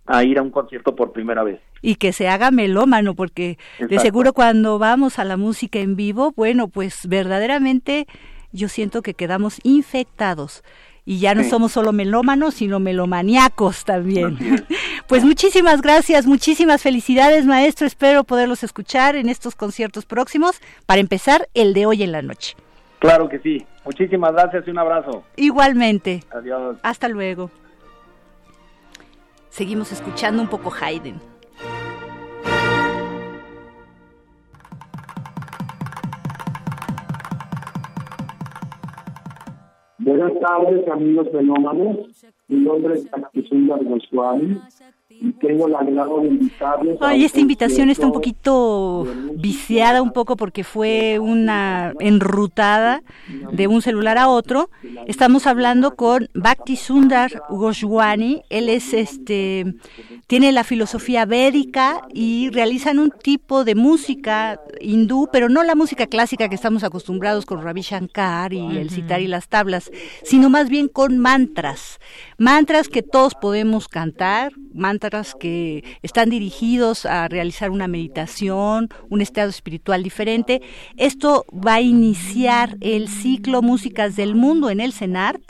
a ir a un concierto por primera vez. Y que se haga melómano, porque de seguro cuando vamos a la música en vivo, bueno, pues verdaderamente yo siento que quedamos infectados. Y ya no somos solo melómanos, sino melomaniacos también. pues muchísimas gracias, muchísimas felicidades, maestro. Espero poderlos escuchar en estos conciertos próximos. Para empezar, el de hoy en la noche. Claro que sí. Muchísimas gracias y un abrazo. Igualmente. Adiós. Hasta luego. Seguimos escuchando un poco Haydn. Buenas tardes, amigos fenómenos. Mi nombre es Akisunda Goswami tengo la agrado de invitarles. Ay, esta invitación está un poquito viciada un poco porque fue una enrutada de un celular a otro. Estamos hablando con Bhakti Sundar Goswami. Él es este tiene la filosofía védica y realizan un tipo de música hindú, pero no la música clásica que estamos acostumbrados con Ravi Shankar y el citar y las tablas, sino más bien con mantras. Mantras que todos podemos cantar, mantras que están dirigidos a realizar una meditación, un estado espiritual diferente. Esto va a iniciar el ciclo Músicas del Mundo en el CENART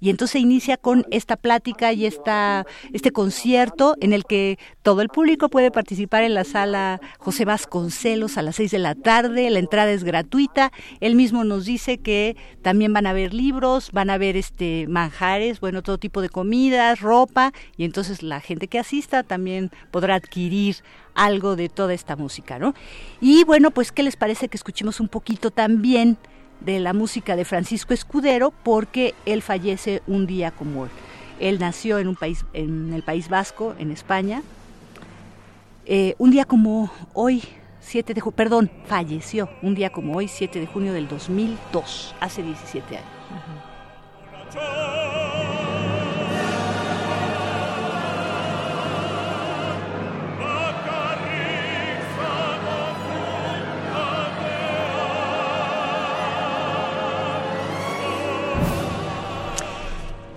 y entonces inicia con esta plática y esta, este concierto en el que todo el público puede participar en la sala José Vasconcelos a las seis de la tarde, la entrada es gratuita, él mismo nos dice que también van a haber libros, van a haber este manjares, bueno, todo tipo de comidas, ropa, y entonces la gente que también podrá adquirir algo de toda esta música, ¿no? Y bueno, pues, ¿qué les parece que escuchemos un poquito también de la música de Francisco Escudero? Porque él fallece un día como hoy. Él nació en un país, en el País Vasco, en España. Eh, un día como hoy, 7 de junio, perdón, falleció un día como hoy, 7 de junio del 2002, hace 17 años.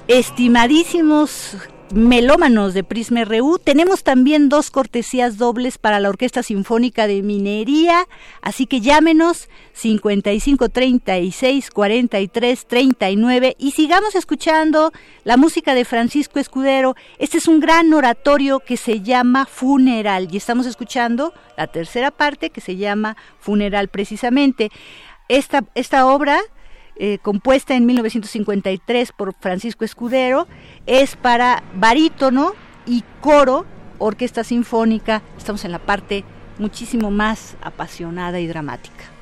Estimadísimos melómanos de Prisma RU. Tenemos también dos cortesías dobles para la Orquesta Sinfónica de Minería, así que llámenos 55 36 43 39 y sigamos escuchando la música de Francisco Escudero. Este es un gran oratorio que se llama Funeral y estamos escuchando la tercera parte que se llama Funeral precisamente. Esta, esta obra eh, compuesta en 1953 por Francisco Escudero, es para barítono y coro, orquesta sinfónica, estamos en la parte muchísimo más apasionada y dramática.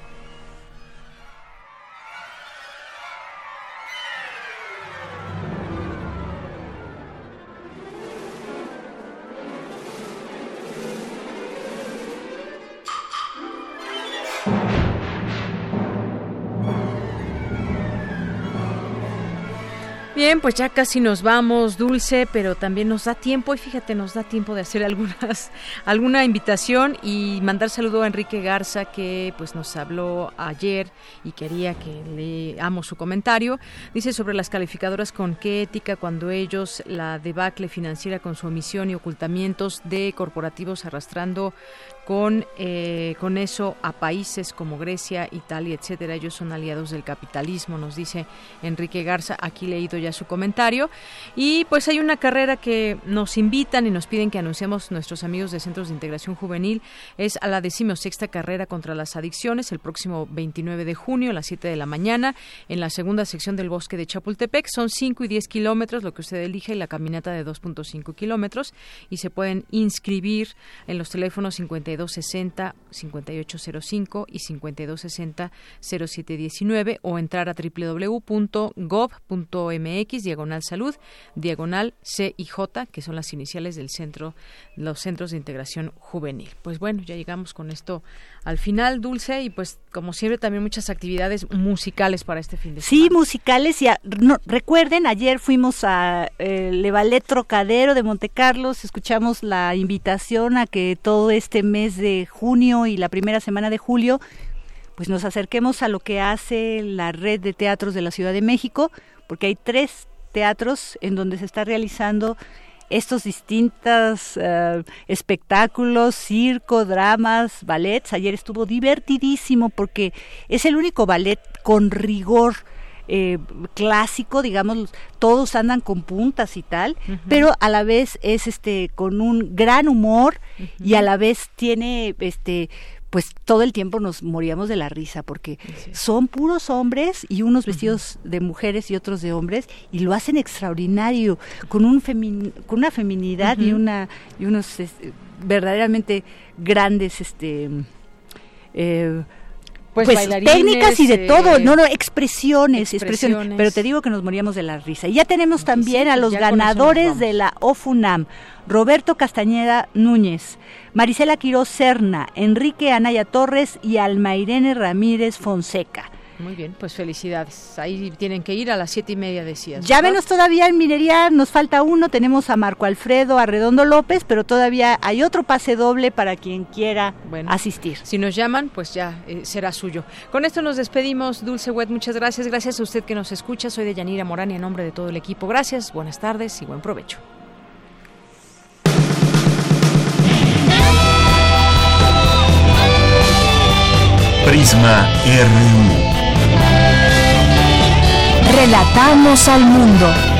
Bien, pues ya casi nos vamos, Dulce, pero también nos da tiempo, y fíjate, nos da tiempo de hacer algunas, alguna invitación y mandar saludo a Enrique Garza, que pues nos habló ayer y quería que leamos su comentario. Dice sobre las calificadoras con qué ética cuando ellos la debacle financiera con su omisión y ocultamientos de corporativos arrastrando con, eh, con eso a países como Grecia, Italia, etcétera. Ellos son aliados del capitalismo, nos dice Enrique Garza. Aquí leído ya su comentario. Y pues hay una carrera que nos invitan y nos piden que anunciemos nuestros amigos de Centros de Integración Juvenil. Es a la decimosexta carrera contra las adicciones el próximo 29 de junio a las 7 de la mañana en la segunda sección del bosque de Chapultepec. Son 5 y 10 kilómetros, lo que usted elige, y la caminata de 2.5 kilómetros. Y se pueden inscribir en los teléfonos 52 5260 5805 y 5260 0719 o entrar a www.gov.mx diagonal salud diagonal C y J que son las iniciales del centro los centros de integración juvenil. Pues bueno, ya llegamos con esto al final, Dulce, y pues como siempre también muchas actividades musicales para este fin de semana. Sí, musicales. Y recuerden, ayer fuimos a eh, Le Ballet Trocadero de Monte Carlos, escuchamos la invitación a que todo este mes de junio y la primera semana de julio pues nos acerquemos a lo que hace la red de teatros de la Ciudad de México, porque hay tres teatros en donde se está realizando estos distintos eh, espectáculos, circo, dramas, ballets. Ayer estuvo divertidísimo porque es el único ballet con rigor. Eh, clásico, digamos, todos andan con puntas y tal, pero a la vez es este con un gran humor y a la vez tiene este pues todo el tiempo nos moríamos de la risa porque son puros hombres y unos vestidos de mujeres y otros de hombres y lo hacen extraordinario con un con una feminidad y una y unos verdaderamente grandes este eh, pues, pues técnicas y de todo, no, no, expresiones, expresiones, pero te digo que nos moríamos de la risa. Y ya tenemos también a los ganadores de la OFUNAM, Roberto Castañeda Núñez, Marisela Quiroz Serna, Enrique Anaya Torres y Almairene Ramírez Fonseca. Muy bien, pues felicidades. Ahí tienen que ir a las siete y media, decías. Llámenos todavía en minería, nos falta uno, tenemos a Marco Alfredo Arredondo López, pero todavía hay otro pase doble para quien quiera asistir. Si nos llaman, pues ya eh, será suyo. Con esto nos despedimos, Dulce Wet, muchas gracias. Gracias a usted que nos escucha. Soy de Yanira Morán y en nombre de todo el equipo. Gracias, buenas tardes y buen provecho. Prisma RU. Relatamos al mundo.